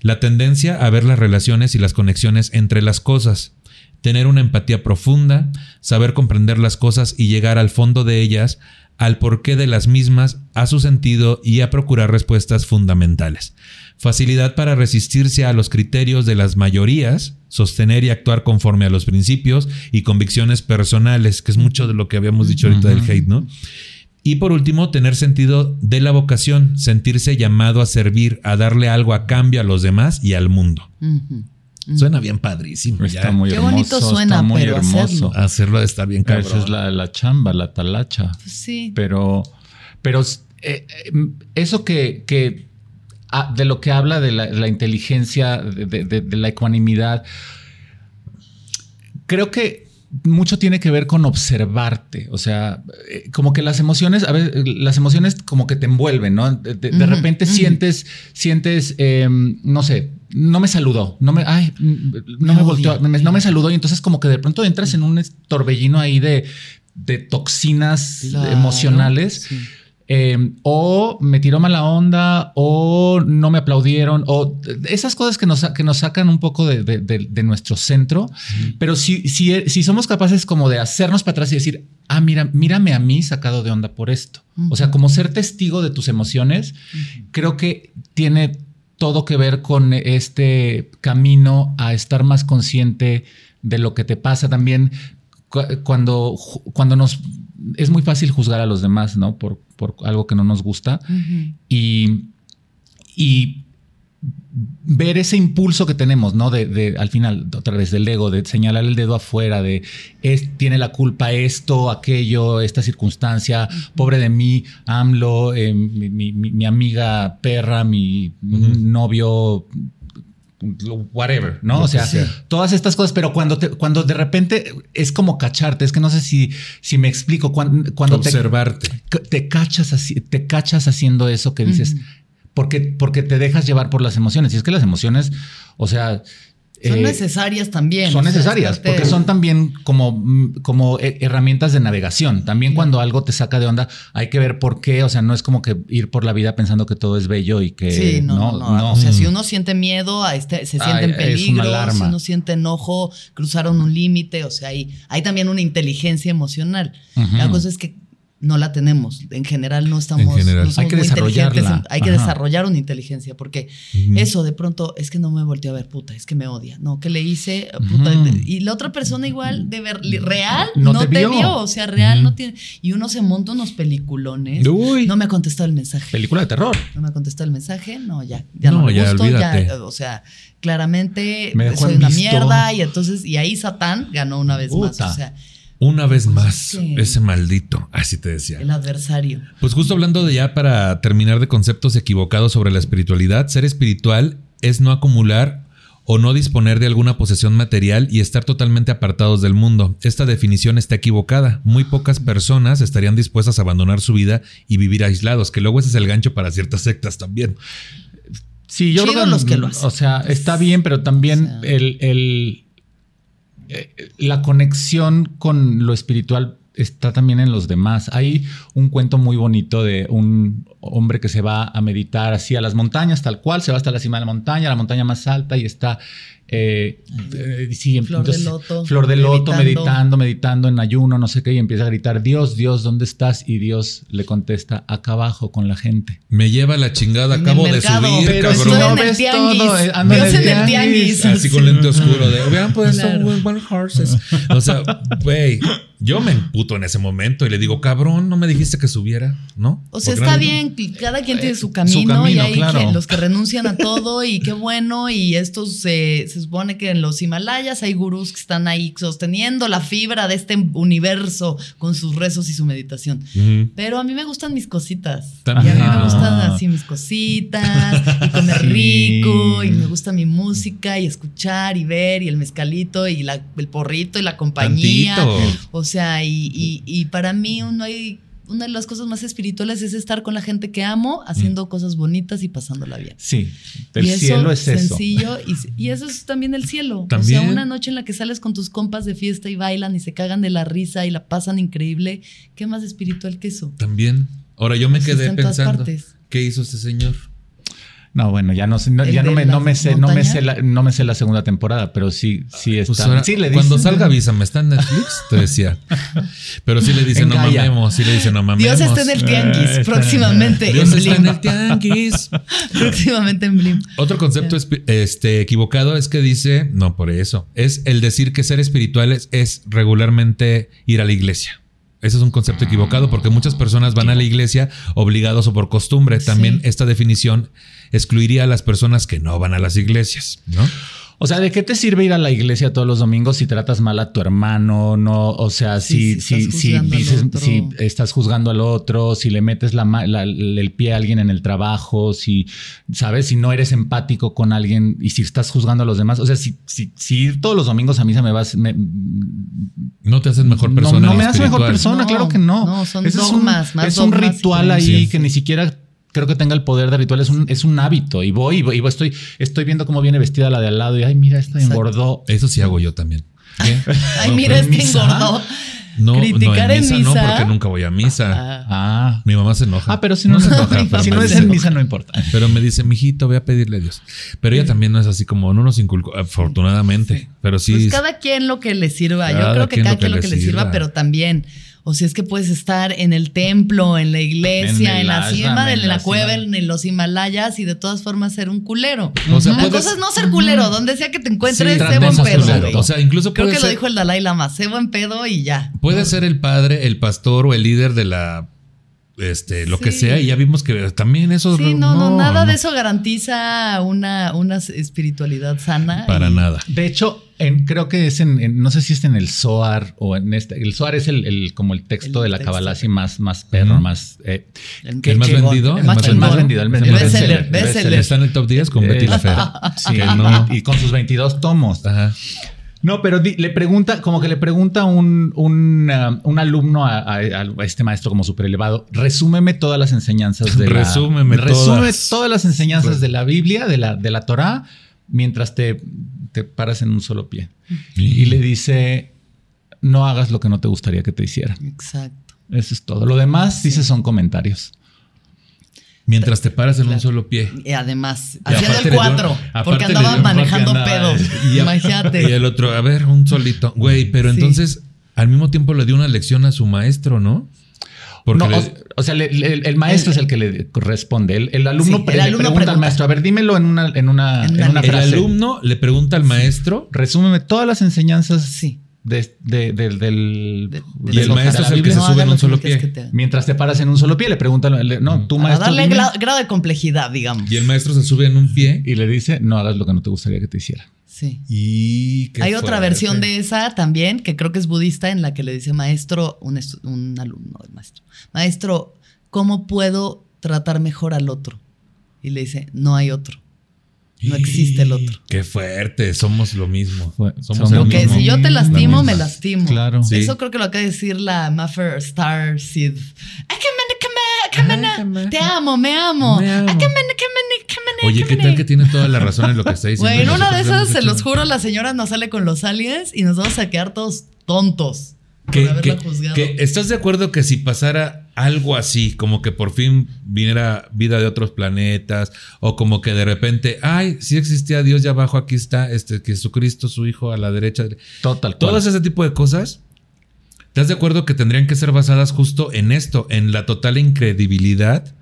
la tendencia a ver las relaciones y las conexiones entre las cosas, tener una empatía profunda, saber comprender las cosas y llegar al fondo de ellas, al porqué de las mismas, a su sentido y a procurar respuestas fundamentales. Facilidad para resistirse a los criterios de las mayorías, sostener y actuar conforme a los principios y convicciones personales, que es mucho de lo que habíamos dicho ahorita del hate, ¿no? Y por último, tener sentido de la vocación, sentirse llamado a servir, a darle algo a cambio a los demás y al mundo. Suena bien padrísimo. Está ya. muy Qué hermoso. bonito suena, está muy pero hermoso. hacerlo. Hacerlo de estar bien cabrón. Esa es la, la chamba, la talacha. Pues sí. Pero, pero eh, eh, eso que, que ah, de lo que habla de la, de la inteligencia, de, de- de- de la ecuanimidad, creo que mucho tiene que ver con observarte. O sea, eh, como que las emociones, a veces las emociones como que te envuelven, ¿no? De, de- de Ujú, repente sientes, sientes, eh, no sé, no me saludó, no me, ay, no Me me volteó, me- no me saludó y entonces como que de pronto entras en un torbellino ahí de, de toxinas Claro, emocionales. sí. Eh, o me tiró mala onda, o no me aplaudieron, o esas cosas que nos, que nos sacan un poco de, de- de- de nuestro centro. Pero si, si, si somos capaces como de hacernos para atrás y decir, ah, mira, mírame a mí sacado de onda por esto. O sea, como ser testigo de tus emociones, creo que tiene todo que ver con este camino a estar más consciente de lo que te pasa también cu- cuando, cuando nos es muy fácil juzgar a los demás, ¿no? Por, por algo que no nos gusta. Y, y ver ese impulso que tenemos, ¿no? De, de, al final, otra vez del ego, de señalar el dedo afuera, de es, tiene la culpa esto, aquello, esta circunstancia, pobre de mí, AMLO, eh, mi, mi- mi- mi amiga perra, mi novio whatever, ¿no? Lo o sea, sea. todas estas cosas, pero cuando te, cuando de repente es como cacharte, es que no sé si, si me explico, cuando, cuando te, Observarte. te cachas así, te cachas haciendo eso que dices, porque, porque te dejas llevar por las emociones. Y es que las emociones, o sea, Son eh, necesarias también. son o sea, necesarias es parte porque son también como, mm, como eh, herramientas de navegación. También cuando algo te saca de onda, hay que ver por qué. O sea, no es como que ir por la vida pensando que todo es bello y que Sí, no, no, no, O sea, si uno siente miedo, a este, se siente Ay, en peligro, si uno siente enojo, cruzaron un límite, o sea, hay, hay también una inteligencia emocional. La cosa es que no la tenemos. En general no estamos. En general. no somos Hay que muy inteligentes. desarrollarla. Hay que Ajá. desarrollar una inteligencia porque eso de pronto es que no me volteó a ver, puta, es que me odia. No, que le hice, puta. Y la otra persona igual, de ver, real, No no, te te, vio. vio. O sea, real no tiene. Y uno se monta unos peliculones. Uy. No me ha contestado el mensaje. Película de terror. No me ha contestado el mensaje, no, ya, ya no, No, me ya, olvídate. ya, o sea, claramente soy una visto. mierda y entonces, y ahí Satán ganó una vez Puta. más, o sea, Una vez más, ese maldito. Así te decía. el adversario. Pues justo hablando de ya para terminar de conceptos equivocados sobre la espiritualidad, ser espiritual es no acumular o no disponer de alguna posesión material y estar totalmente apartados del mundo. Esta definición está equivocada. Muy pocas personas estarían dispuestas a abandonar su vida y vivir aislados, que luego ese es el gancho para ciertas sectas también. Sí, yo Chido creo que los que lo hacen. O sea, está bien, pero también O sea. el, el- la conexión con lo espiritual está también en los demás. Hay un cuento muy bonito de un hombre que se va a meditar así a las montañas, tal cual, se va hasta la cima de la montaña, la montaña más alta y está... eh, eh, sí, Flor de loto, Flor de loto, meditando. meditando, meditando en ayuno, no sé qué, y empieza a gritar, Dios, Dios, ¿dónde estás? Y Dios le contesta, acá abajo con la gente. Me lleva la chingada, En acabo de subir, pero estoy cabrón. no en el ves tianguis. todo, eh, ando Dios en el tianguis. tianguis. Así con lente oscuro de, puesto Claro. One- One Horses. (laughs) O sea, güey, yo me emputo en ese momento y le digo, cabrón, no me dijiste que subiera, ¿no? O sea, Porque está no- bien, cada quien tiene su camino, y camino, hay claro. que- los que renuncian a todo y qué bueno y estos se se supone que en los Himalayas hay gurús que están ahí sosteniendo la fibra de este universo con sus rezos y su meditación. Pero a mí me gustan mis cositas. También. Y a mí me gustan Ah. así mis cositas y comer Sí. rico y me gusta mi música y escuchar y ver y el mezcalito y la- el porrito y la compañía. Tantito. O sea, y, y- y para mí no hay... Una de las cosas más espirituales es estar con la gente que amo, haciendo cosas bonitas y pasándola bien. Sí, el y eso, cielo es eso. sencillo y, y eso es también el cielo. También. O sea, una noche en la que sales con tus compas de fiesta y bailan y se cagan de la risa y la pasan increíble. ¿Qué más espiritual que eso? También. Ahora yo me quedé pensando, partes. ¿qué hizo ese señor? No, bueno, ya no sé, no, ¿El ya no me, no me sé, no me sé la, no me sé la segunda temporada, pero sí, sí está. Pues ahora, sí le cuando dicen- salga avísame, ¿está en Netflix? Te decía. Pero sí le dice, En no mamemos, sí le dice, no mamemos. Dios está en el tianguis, Eh, está- próximamente Dios en está en Blim. el tianguis. (laughs) próximamente en Blim. Otro concepto este, equivocado es que dice, no por eso, es el decir que ser espirituales es regularmente ir a la iglesia. Ese es un concepto equivocado porque muchas personas van a la iglesia obligados o por costumbre. También Sí. esta definición excluiría a las personas que no van a las iglesias, ¿no? O sea, ¿de qué te sirve ir a la iglesia todos los domingos si tratas mal a tu hermano? No, o sea, Sí, si, si si, estás si juzgando al dices, otro. si estás juzgando al otro, si le metes la, el pie a alguien en el trabajo, si, sabes, si no eres empático con alguien y si estás juzgando a los demás. O sea, si, si, si ir todos los domingos a misa me vas, me- No te haces mejor persona. No, me lo hace mejor persona, No, claro que no. no, son Ese dogmas, es un, más es un ritual ahí que ni siquiera creo que tenga el poder de ritual. Es un, es un hábito. Y voy y voy, y voy, estoy, estoy viendo cómo viene vestida la de al lado y ay, mira, esta engordó. Eso sí hago yo también. ¿Qué? Ay, No, mira, este misa. engordó. No, Criticar no, en en misa, no, misa. porque nunca voy a misa. Ah, Ah. Mi mamá se enoja. Ah, pero si no, se no, enoja, pero si no es en misa, no importa. Pero me dice, mijito, voy a pedirle a Dios. Pero ella también no es así como, no nos inculcó, afortunadamente. Pero sí. Pues cada quien lo que le sirva. Yo creo que quien cada lo que quien lo que le sirva, sirva. pero también. O sea, es que puedes estar en el templo, en la iglesia, En la cima, de en la, la cueva, cima. en los Himalayas y de todas formas ser un culero. O sea, la puedes- cosa es no ser culero, donde sea que te encuentres, Sí, sé buen pedo. culero. O sea, incluso Creo que lo dijo el Dalai Lama, sé buen pedo y ya. Puede ser el padre, el pastor o el líder de la este, lo que sea, y ya vimos que también eso. Sí, no, no, nada de eso garantiza una, una espiritualidad sana. Para y- nada. De hecho, en- creo que es en, en- no sé si es en el Zohar o en este. El Zohar es el, el- como el texto El de la. Kabbalah así más, más perro, más. eh, El, ¿El más chingón, vendido? El más, El el más vendido, el, el. Está en el top 10 con Betty la Fea. Sí, y, y con sus 22 tomos. Ajá. No, pero di- le pregunta, como que le pregunta un, un, um, un alumno a, a- a este maestro como súper elevado, resúmeme todas las enseñanzas de la... Resúmeme resume todas. todas las enseñanzas de la Biblia, de la, de la Torá, mientras te, te paras en un solo pie. Y le dice, no hagas lo que no te gustaría que te hicieran. Exacto. Eso es todo. Lo demás, dice, son comentarios. Mientras te paras en un solo pie. Y además, Y haciendo el le dio- 4, aparte porque le andaba dio- manejando pedos. (laughs) Imagínate. Y el otro, a ver, un solito. Güey, pero Sí. entonces al mismo tiempo le dio una lección a su maestro, ¿no? Porque No, le- o, o sea, le- le- el, maestro es el que le responde. El, el alumno, Sí, pre- el le alumno pregunta, al maestro, a ver, dímelo en una, en una, En en una una el frase. alumno le pregunta al maestro Resúmeme todas las enseñanzas Sí. De, de- de- del... De- Y el maestro es el que se sube en un solo pie. te. Mientras te paras en un solo pie, le preguntan, no, tú Para maestro, darle dime. grado de complejidad, digamos. y el maestro se sube en un pie. y le dice, no hagas lo que no te gustaría que te hiciera. Sí. Y Hay otra fuerte. versión de esa también, que creo que es budista, en la que le dice maestro, un, un alumno del maestro, maestro, ¿cómo puedo tratar mejor al otro? Y le dice, no hay otro. No existe el otro. Qué fuerte, somos lo mismo. Somos Lo que mismo. si yo te La lastimo, me lastimo. Claro. Sí. Eso creo que lo acaba de decir la Maffer Star me- Te amo, me amo. Me Oye, ¿qué tal que tiene toda la razón en lo que está diciendo? En Y una de esas, se los juro, la señora nos sale con los aliens y nos vamos a quedar todos tontos por que, haberla que- juzgado. que ¿Estás de acuerdo que si pasara algo así, como que por fin viniera vida de otros planetas, o como que de repente, ay, sí existía Dios, ya abajo aquí está este Jesucristo, su hijo, a la derecha. Total. Todas ese tipo de cosas, ¿estás de acuerdo que tendrían que ser basadas justo en esto, en la total incredibilidad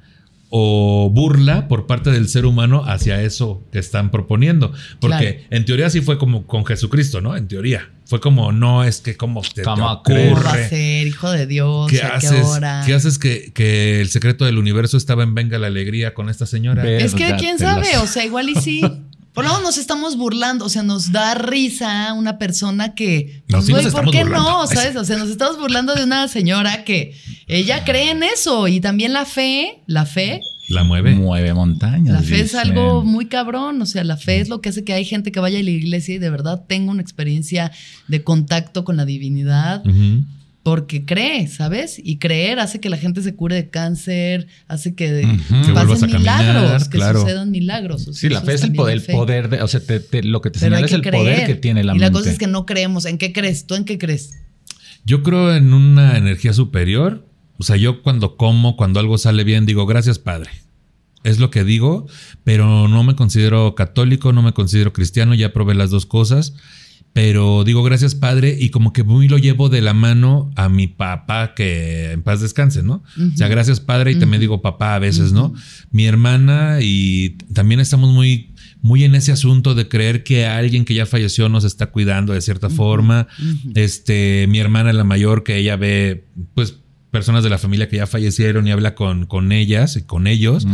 o burla por parte del ser humano hacia eso que están proponiendo? Porque en teoría sí fue como con Jesucristo, ¿no? En teoría. Fue como, no, es que como te, te ¿Cómo ¿Cómo va a ser, hijo de Dios? ¿Qué ¿A qué haces, hora? ¿Qué haces que, que el secreto del universo estaba en Venga la Alegría con esta señora? Es que quién sabe, las- o sea, igual y sí. Por lo menos nos estamos burlando, o sea, nos da risa una persona que, No, pues, sí nos ¿por estamos qué burlando. no? ¿Sabes? O sea, nos estamos burlando de una señora que ella cree en eso y también la fe, la fe, La mueve. Mueve montañas. la fe es algo muy cabrón, o sea, la fe es lo que hace que hay gente que vaya a la iglesia y de verdad tenga una experiencia de contacto con la divinidad porque cree, ¿sabes? Y creer hace que la gente se cure de cáncer, hace que, vuelvas pasen caminar, milagros, que claro. sucedan milagros. o sea, Sí, la fe es el poder, la el fe. poder de, o sea, te- te- lo que te Pero señala es el creer. poder que tiene la y la mente. cosa es que no creemos. ¿En qué crees? ¿Tú en qué crees? Yo creo en una energía superior. O sea, yo cuando como, cuando algo sale bien, digo, gracias Padre. Es lo que digo, pero no me considero católico, no me considero cristiano, ya probé las dos cosas. Pero digo gracias Padre y como que muy lo llevo de la mano a mi papá que en paz descanse, ¿no? O sea, gracias Padre y también digo papá a veces, ¿no? Mi hermana y también estamos muy muy en ese asunto de creer que alguien que ya falleció nos está cuidando de cierta forma. Este, mi hermana la mayor que ella ve pues personas de la familia que ya fallecieron y habla con, con ellas y con ellos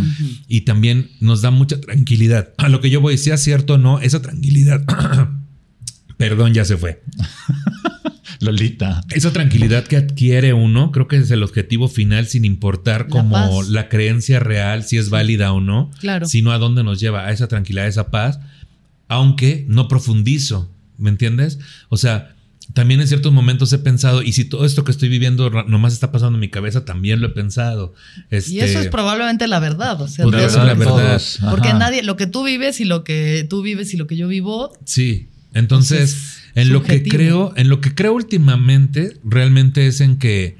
y también nos da mucha tranquilidad. A lo que yo voy, sea cierto o no, esa tranquilidad (coughs) Perdón, ya se fue. (laughs) Lolita. Esa tranquilidad que adquiere uno, creo que es el objetivo final, sin importar La como paz. la creencia real, si es válida o no, Claro. sino a dónde nos lleva, a esa tranquilidad, a esa paz, aunque no profundizo, ¿me entiendes? O sea, también en ciertos momentos he pensado, y si todo esto que estoy viviendo nomás está pasando en mi cabeza, también lo he pensado. Y Este, eso es probablemente la verdad. O sea, lo la que- verdad. Todos, Porque ajá. nadie, lo que tú vives y lo que tú vives y lo que yo vivo, Sí. Entonces, Entonces, en lo que creo, en lo que creo últimamente, realmente es en que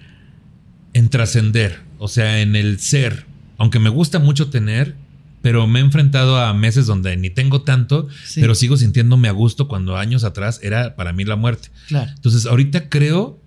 en trascender, o sea, en el ser. Aunque me gusta mucho tener, pero me he enfrentado a meses donde ni tengo tanto, Sí. pero sigo sintiéndome a gusto cuando años atrás era para mí la muerte. claro. Entonces, ahorita creo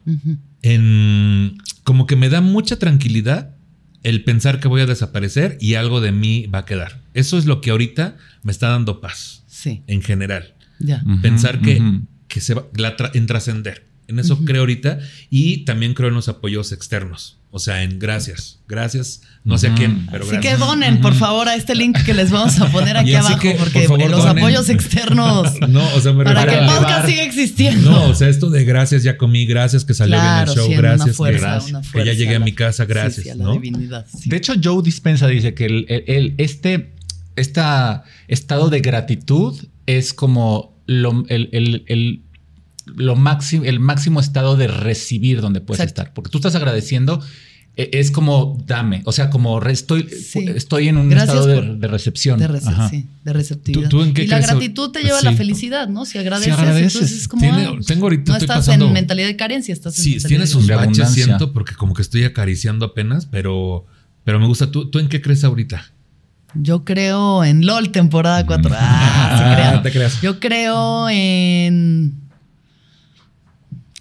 en como que me da mucha tranquilidad el pensar que voy a desaparecer y algo de mí va a quedar. Eso es lo que ahorita me está dando paz Sí, en general ya. Pensar que, que se va la tra- en trascender. En eso creo ahorita y también creo en los apoyos externos. O sea, en gracias. Gracias. No sé a quién, pero Así gracias. que donen, por favor, a este link que les vamos a poner (laughs) aquí abajo, que, por porque favor, los donen. apoyos externos. (laughs) No, o sea, me para que el podcast siga existiendo. No, o sea, esto de gracias, ya comí, gracias que salió Claro, bien el show, sí, gracias, que- gracias, que ya llegué a la- mi casa, gracias, sí, a la ¿no? divinidad. De hecho, Joe Dispensa dice que el, el- el- este esta estado de gratitud es como lo, el, el- el- lo máximo, el máximo estado de recibir donde puedes Exacto. estar. Porque tú estás agradeciendo, e- es como dame, o sea, como re- estoy, Sí. estoy en un Gracias estado de, por- de recepción. De, rece- Ajá. sí, de receptividad. ¿Tú- tú en qué y la gratitud te lleva a la felicidad, ¿no? Si agradeces, agradeces. entonces es como. Tiene- ah, tengo ahorita, no estoy estás pasando- en mentalidad de carencia, estás en Sí, tiene sus baches, siento, porque como que estoy acariciando apenas, pero, pero me gusta. ¿Tú, ¿Tú en qué crees ahorita? Yo creo en LOL temporada 4. Ah, crean. (laughs) No te creas. Yo creo en.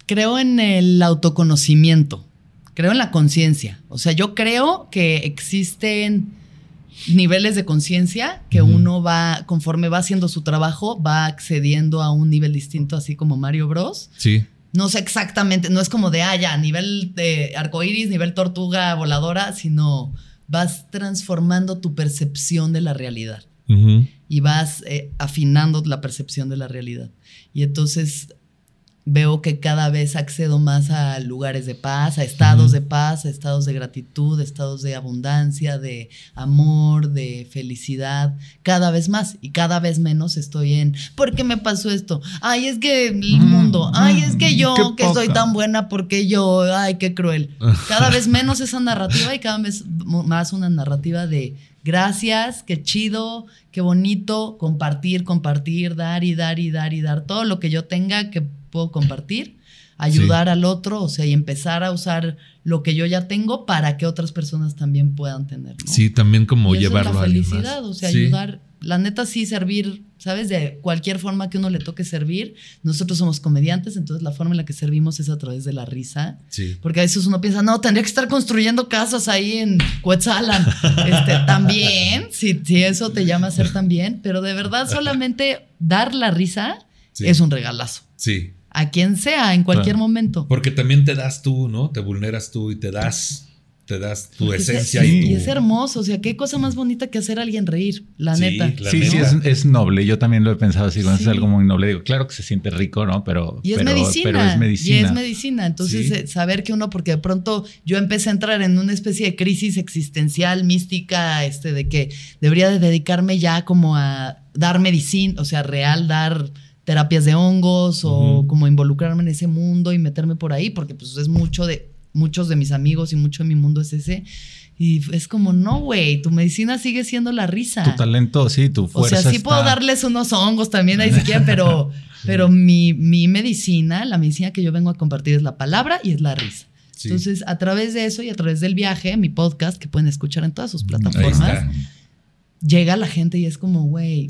Creo en el autoconocimiento. Creo en la conciencia. O sea, yo creo que existen niveles de conciencia que uno va, conforme va haciendo su trabajo, va accediendo a un nivel distinto, así como Mario Bros. Sí. No sé exactamente, no es como de, ah, ya, nivel de arcoíris, nivel tortuga voladora, sino vas transformando tu percepción de la realidad y vas eh, afinando la percepción de la realidad. Y entonces veo que cada vez accedo más a lugares de paz, a estados de paz, a estados de gratitud, estados de abundancia, de amor, de felicidad, cada vez más y cada vez menos estoy en, ¿por qué me pasó esto? Ay, es que el Mm, mundo, ay, es que mm, yo, qué que soy tan buena, porque yo, ay, qué cruel. (laughs) Cada vez menos esa narrativa y cada vez más una narrativa de gracias, qué chido, qué bonito, compartir, compartir, dar y dar y dar y dar todo lo que yo tenga que puedo compartir, ayudar al otro, o sea, y empezar a usar lo que yo ya tengo para que otras personas también puedan tener. ¿no? Sí, también como Y eso es llevarlo la a alguien felicidad, más. o sea, Sí. ayudar. La neta sí servir, ¿sabes? De cualquier forma que uno le toque servir. Nosotros somos comediantes, entonces la forma en la que servimos es a través de la risa. Sí. Porque a veces uno piensa, no, tendría que estar construyendo casas ahí en Cuetzalan. (laughs) Este, también, si, si eso te llama a ser también, pero de verdad solamente dar la risa Sí. es un regalazo. Sí. A quien sea, en cualquier Claro. momento. Porque también te das tú, ¿no? Te vulneras tú y te das, te das tu esencia es, y tu... y es hermoso, o sea, qué cosa más bonita que hacer a alguien reír, la Sí, neta. la sí, sí, es, es noble. Yo también lo he pensado así, cuando Sí. es algo muy noble. Digo, claro que se siente rico, ¿no? Pero, Y es, pero, medicina, pero es medicina. Y es medicina. Entonces, Sí. eh, saber que uno, porque de pronto yo empecé a entrar en una especie de crisis existencial, mística, este, de que debería de dedicarme ya como a dar medicina, o sea, real, dar terapias de hongos o como involucrarme en ese mundo y meterme por ahí, porque pues es mucho de, muchos de mis amigos y mucho de mi mundo es ese. Y es como, no, güey, tu medicina sigue siendo la risa. Tu talento, sí, tu O fuerza. sea, sí está- puedo darles unos hongos también ahí si (laughs) quieren, pero, pero mi, mi medicina, la medicina que yo vengo a compartir es la palabra y es la risa. Sí. Entonces, a través de eso y a través del viaje, mi podcast, que pueden escuchar en todas sus plataformas, llega la gente y es como, güey,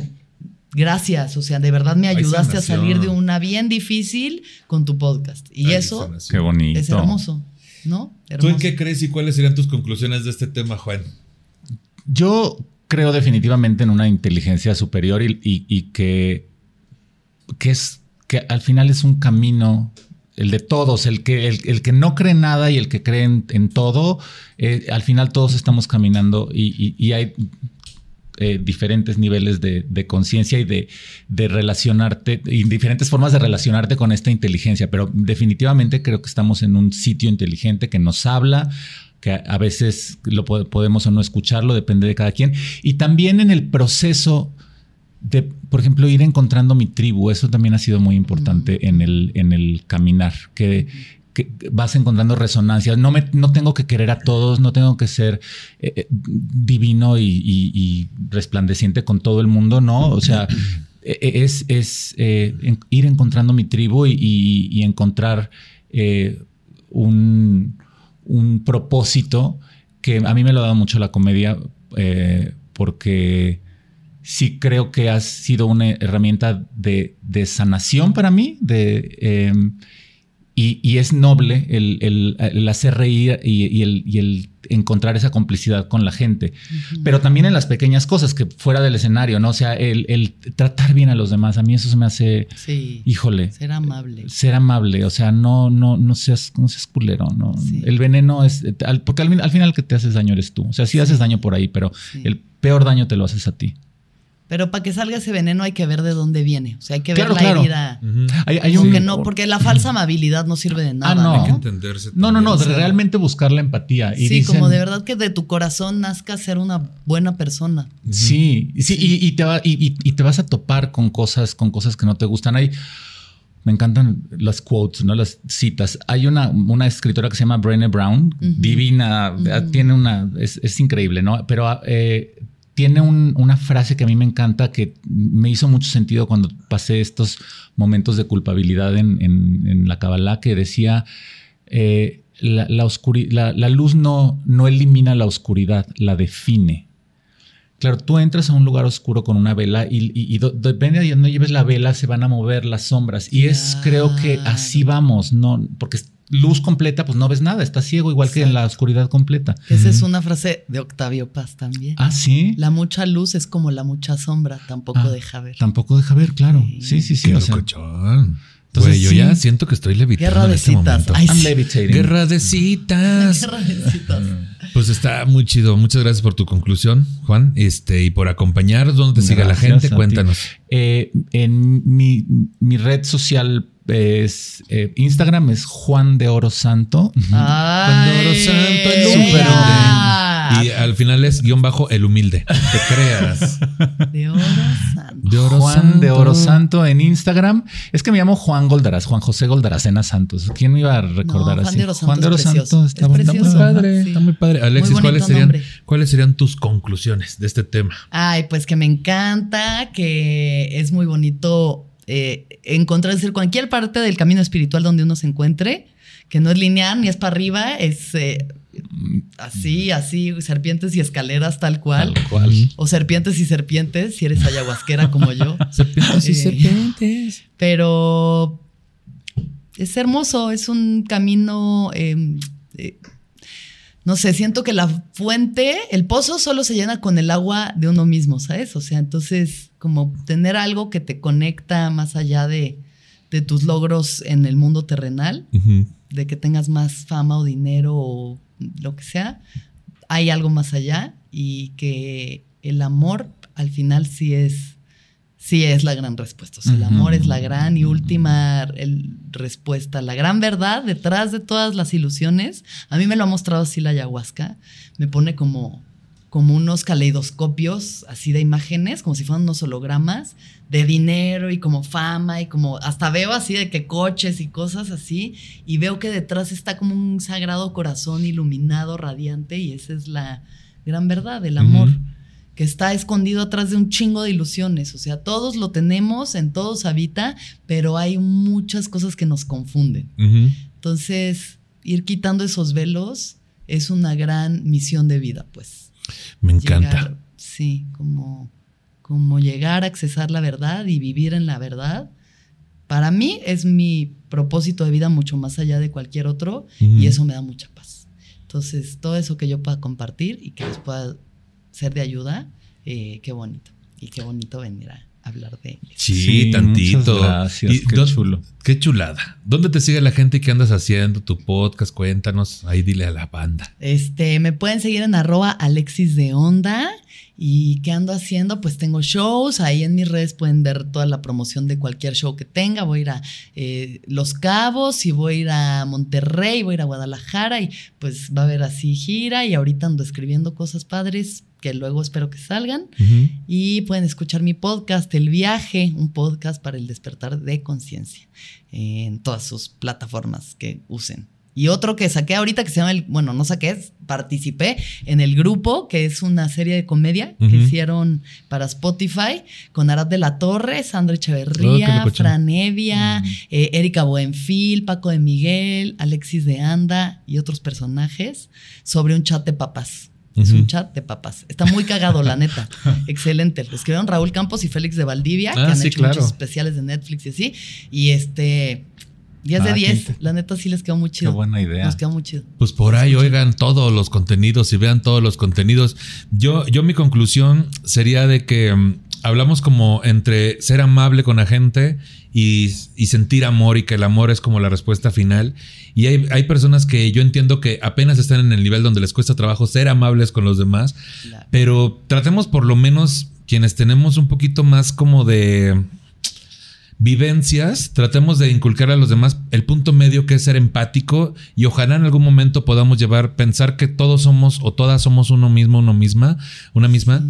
gracias. O sea, de verdad me ayudaste a salir de una bien difícil con tu podcast. Y Ay, eso. Qué bonito. es hermoso, ¿no? ¿Tú en qué crees y cuáles serían tus conclusiones de este tema, Juan? Yo creo definitivamente en una inteligencia superior y, y- y que, que es que al final es un camino, el de todos, el que, el, el que no cree en nada y el que cree en, en todo, eh, al final todos estamos caminando y, y- y hay eh, diferentes niveles de, de conciencia y de, de relacionarte, y diferentes formas de relacionarte con esta inteligencia, pero definitivamente creo que estamos en un sitio inteligente que nos habla, que a- a veces lo po- podemos o no escucharlo, depende de cada quien, y también en el proceso de, por ejemplo, ir encontrando mi tribu, eso también ha sido muy importante en, el, en el caminar, que, que vas encontrando resonancias. No, me, no tengo que querer a todos, no tengo que ser eh, eh, divino y, resplandeciente con todo el mundo, ¿no? O sea, eh, eh, es, es eh, ir encontrando mi tribu y, encontrar un, un propósito que a mí me lo ha dado mucho la comedia porque sí creo que ha sido una herramienta de, de sanación para mí, de, eh, y, y es noble el, el- el hacer reír y, y el, y el encontrar esa complicidad con la gente. Pero también en las pequeñas cosas que fuera del escenario, ¿no? O sea, el, el tratar bien a los demás. A mí eso se me hace, Sí. híjole, Ser amable. ser amable. O sea, no, no, no seas, no seas culero, ¿no? Sí. El veneno es, al- porque al, al final el que te haces daño eres tú. O sea, sí, haces daño por ahí, pero Sí. el peor daño te lo haces a ti. Pero para que salga ese veneno hay que ver de dónde viene. O sea, hay que ver la claro. herida. Ujú. Hay, un, que no, porque la falsa amabilidad no sirve de nada. Ah, no. Hay que ¿no? entenderse. No, no, no, realmente buscar la empatía. Y Sí, dicen- como de verdad que de tu corazón nazca ser una buena persona. Sí, sí, Y, y te va- y- te vas a topar con cosas, con cosas que no te gustan. Hay, me encantan las quotes, ¿no? Las citas. Hay una, una escritora que se llama Brené Brown, divina, tiene una, es, es increíble, ¿no? Pero eh, tiene un- una frase que a mí me encanta que me hizo mucho sentido cuando pasé estos momentos de culpabilidad en, en- en la Kabbalah, que decía, eh, la, la, oscuri- la- la luz no, no elimina la oscuridad, la define. Claro, tú entras a un lugar oscuro con una vela y, y- y depende de donde lleves la vela, se van a mover las sombras. Y es, creo que así vamos, no, porque luz completa, pues no ves nada, estás ciego, igual que en la oscuridad completa. Esa es una frase de Octavio Paz también. Ah, sí. La mucha luz es como la mucha sombra, tampoco Ah, deja ver. Tampoco deja ver, claro. Sí, sí, sí. Qué o sea, locochón. Entonces, Güey, yo sí. ya siento que estoy levitando Guerra en de este citas. momento. Ay, I'm sí. levitating. Guerra de citas. Guerra de citas. (laughs) Pues está muy chido. Muchas gracias por tu conclusión, Juan. Este, y por acompañarnos. ¿Dónde te sigue la gente? Cuéntanos. Eh, en mi, mi red social es eh, Instagram es Juan de Oro Santo. Ay, Cuando Oro Santo, el Súper ah, Y al final es guion bajo el humilde. Te creas. (laughs) De oro santo. De oro Juan de. Oro Santo en Instagram. Es que me llamo Juan Goldaraz, Juan José Goldaracena Santos. ¿Quién me iba a recordar No, Juan así? de Oro Santo está Es muy padre, Sí. está muy padre. Alexis, Muy ¿cuáles serían. ¿cuáles serían tus conclusiones de este tema? Ay, pues que me encanta, que es muy bonito eh, encontrar decir, cualquier parte del camino espiritual donde uno se encuentre, que no es lineal ni es para arriba, es eh, así, así, serpientes y escaleras tal cual. Tal cual. O serpientes y serpientes, si eres ayahuasquera como yo. (laughs) Serpientes y Eh, serpientes. Pero es hermoso, es un camino. No sé, siento que la fuente, el pozo solo se llena con el agua de uno mismo, ¿sabes? O sea, entonces, como tener algo que te conecta más allá de, de tus logros en el mundo terrenal, de que tengas más fama o dinero o lo que sea, hay algo más allá y que el amor al final sí es, sí es la gran respuesta. O sea, el amor es la gran y última el- respuesta, la gran verdad detrás de todas las ilusiones. A mí me lo ha mostrado así la ayahuasca, me pone como como unos caleidoscopios así de imágenes, como si fueran unos hologramas de dinero y como fama y como hasta veo así de que coches y cosas así y veo que detrás está como un sagrado corazón iluminado, radiante y esa es la gran verdad, el amor. Que está escondido atrás de un chingo de ilusiones. O sea, todos lo tenemos, en todos habita, pero hay muchas cosas que nos confunden. Entonces, ir quitando esos velos es una gran misión de vida, pues. Me encanta. Llegar, sí, como, como llegar a accesar la verdad y vivir en la verdad. Para mí es mi propósito de vida mucho más allá de cualquier otro y eso me da mucha paz. Entonces, todo eso que yo pueda compartir y que les pueda ser de ayuda, eh, qué bonito. Y qué bonito venir a hablar de eso. Sí, Sí, tantito. gracias, Y qué dó- chulo. Qué chulada. ¿Dónde te sigue la gente y qué andas haciendo? Tu podcast, cuéntanos. Ahí dile a la banda. Este, me pueden seguir en arroba Alexis de Onda. ¿Y qué ando haciendo? Pues tengo shows. Ahí en mis redes pueden ver toda la promoción de cualquier show que tenga. Voy a ir a eh, Los Cabos y voy a ir a Monterrey, voy a ir a Guadalajara y pues va a haber así gira. Y ahorita ando escribiendo cosas padres que luego espero que salgan. Y pueden escuchar mi podcast, El Viaje, un podcast para el despertar de conciencia, eh, en todas sus plataformas que usen. Y otro que saqué ahorita que se llama, el, bueno, no saqué, participé en el grupo, que es una serie de comedia que hicieron para Spotify con Arad de la Torre, Sandra Oh, Echeverría. Fran Evia, eh, Erika Buenfil, Paco de Miguel, Alexis de Anda y otros personajes sobre un chat de papás. Es un chat de papás. Está muy cagado, la neta. (laughs) Excelente. Lo escribieron Raúl Campos y Félix de Valdivia, que Ah, han sí, hecho claro. muchos especiales de Netflix y así. Y este. 10 de Ah, 10. qué- La neta sí les quedó muy chido. Qué buena idea. Nos quedó muy chido. Pues por ahí oigan todos los contenidos y vean todos los contenidos. Yo, yo mi conclusión sería de que mm, hablamos como entre ser amable con la gente y, y sentir amor y que el amor es como la respuesta final. Y hay, hay personas que yo entiendo que apenas están en el nivel donde les cuesta trabajo ser amables con los demás, Claro. pero tratemos por lo menos quienes tenemos un poquito más como de vivencias, tratemos de inculcar a los demás el punto medio que es ser empático y ojalá en algún momento podamos llevar, pensar que todos somos o todas somos uno mismo, uno misma, una misma,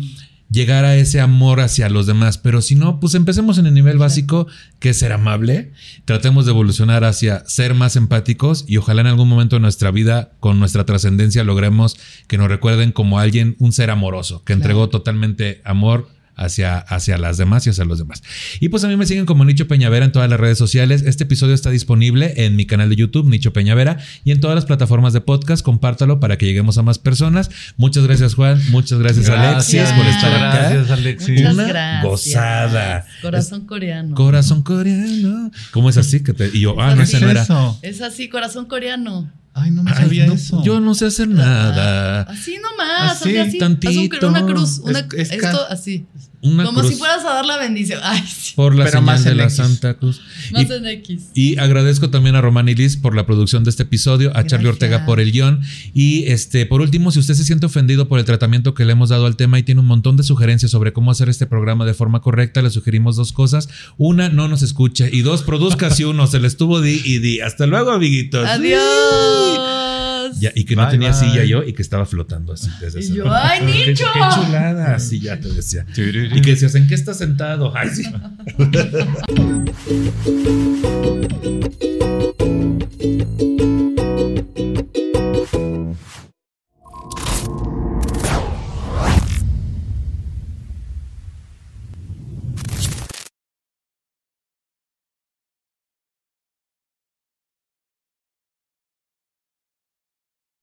llegar a ese amor hacia los demás. Pero si no, pues empecemos en el nivel básico que es ser amable, tratemos de evolucionar hacia ser más empáticos y ojalá en algún momento de nuestra vida, con nuestra trascendencia, logremos que nos recuerden como alguien, un ser amoroso, que entregó totalmente amor hacia, hacia las demás y hacia los demás. Y pues a mí me siguen como Nicho Peñavera en todas las redes sociales. Este episodio está disponible en mi canal de YouTube, Nicho Peñavera, y en todas las plataformas de podcast. Compártalo para que lleguemos a más personas. Muchas gracias, Juan. Muchas gracias, Alexis, por estar acá. Gracias, Alexis. Muchas Una gracias. gozada. Corazón coreano. Corazón coreano. ¿Cómo es así? Que te... Y yo, ah, no, ese no era. Es así, corazón coreano. Ay, no me Ay, sabía no, eso. Yo no sé hacer nada. Así nomás. Así, Así, tantito. Haz un- una cruz. Una, Es- es esto así. Una Como cruz si fueras a dar la bendición. Ay, sí. por la Pero señal más de la X. Santa Cruz. Más Y- en X. Y agradezco también a Román y Liz por la producción de este episodio, a Charlie. Ortega por el guion. Y este, por último, si usted se siente ofendido por el tratamiento que le hemos dado al tema y tiene un montón de sugerencias sobre cómo hacer este programa de forma correcta, le sugerimos dos cosas. Una, no nos escuche. Y dos, produzca si uno se le estuvo di y di. Hasta luego, amiguitos. Adiós. Ya, y que no tenía bye. silla yo y que estaba flotando así. Desde Y ese- yo, ¡ay, Qué- Nicho! Qué, chulada. Así ya te decía. Y que decías, ¿en qué estás sentado? Ay, sí. (laughs)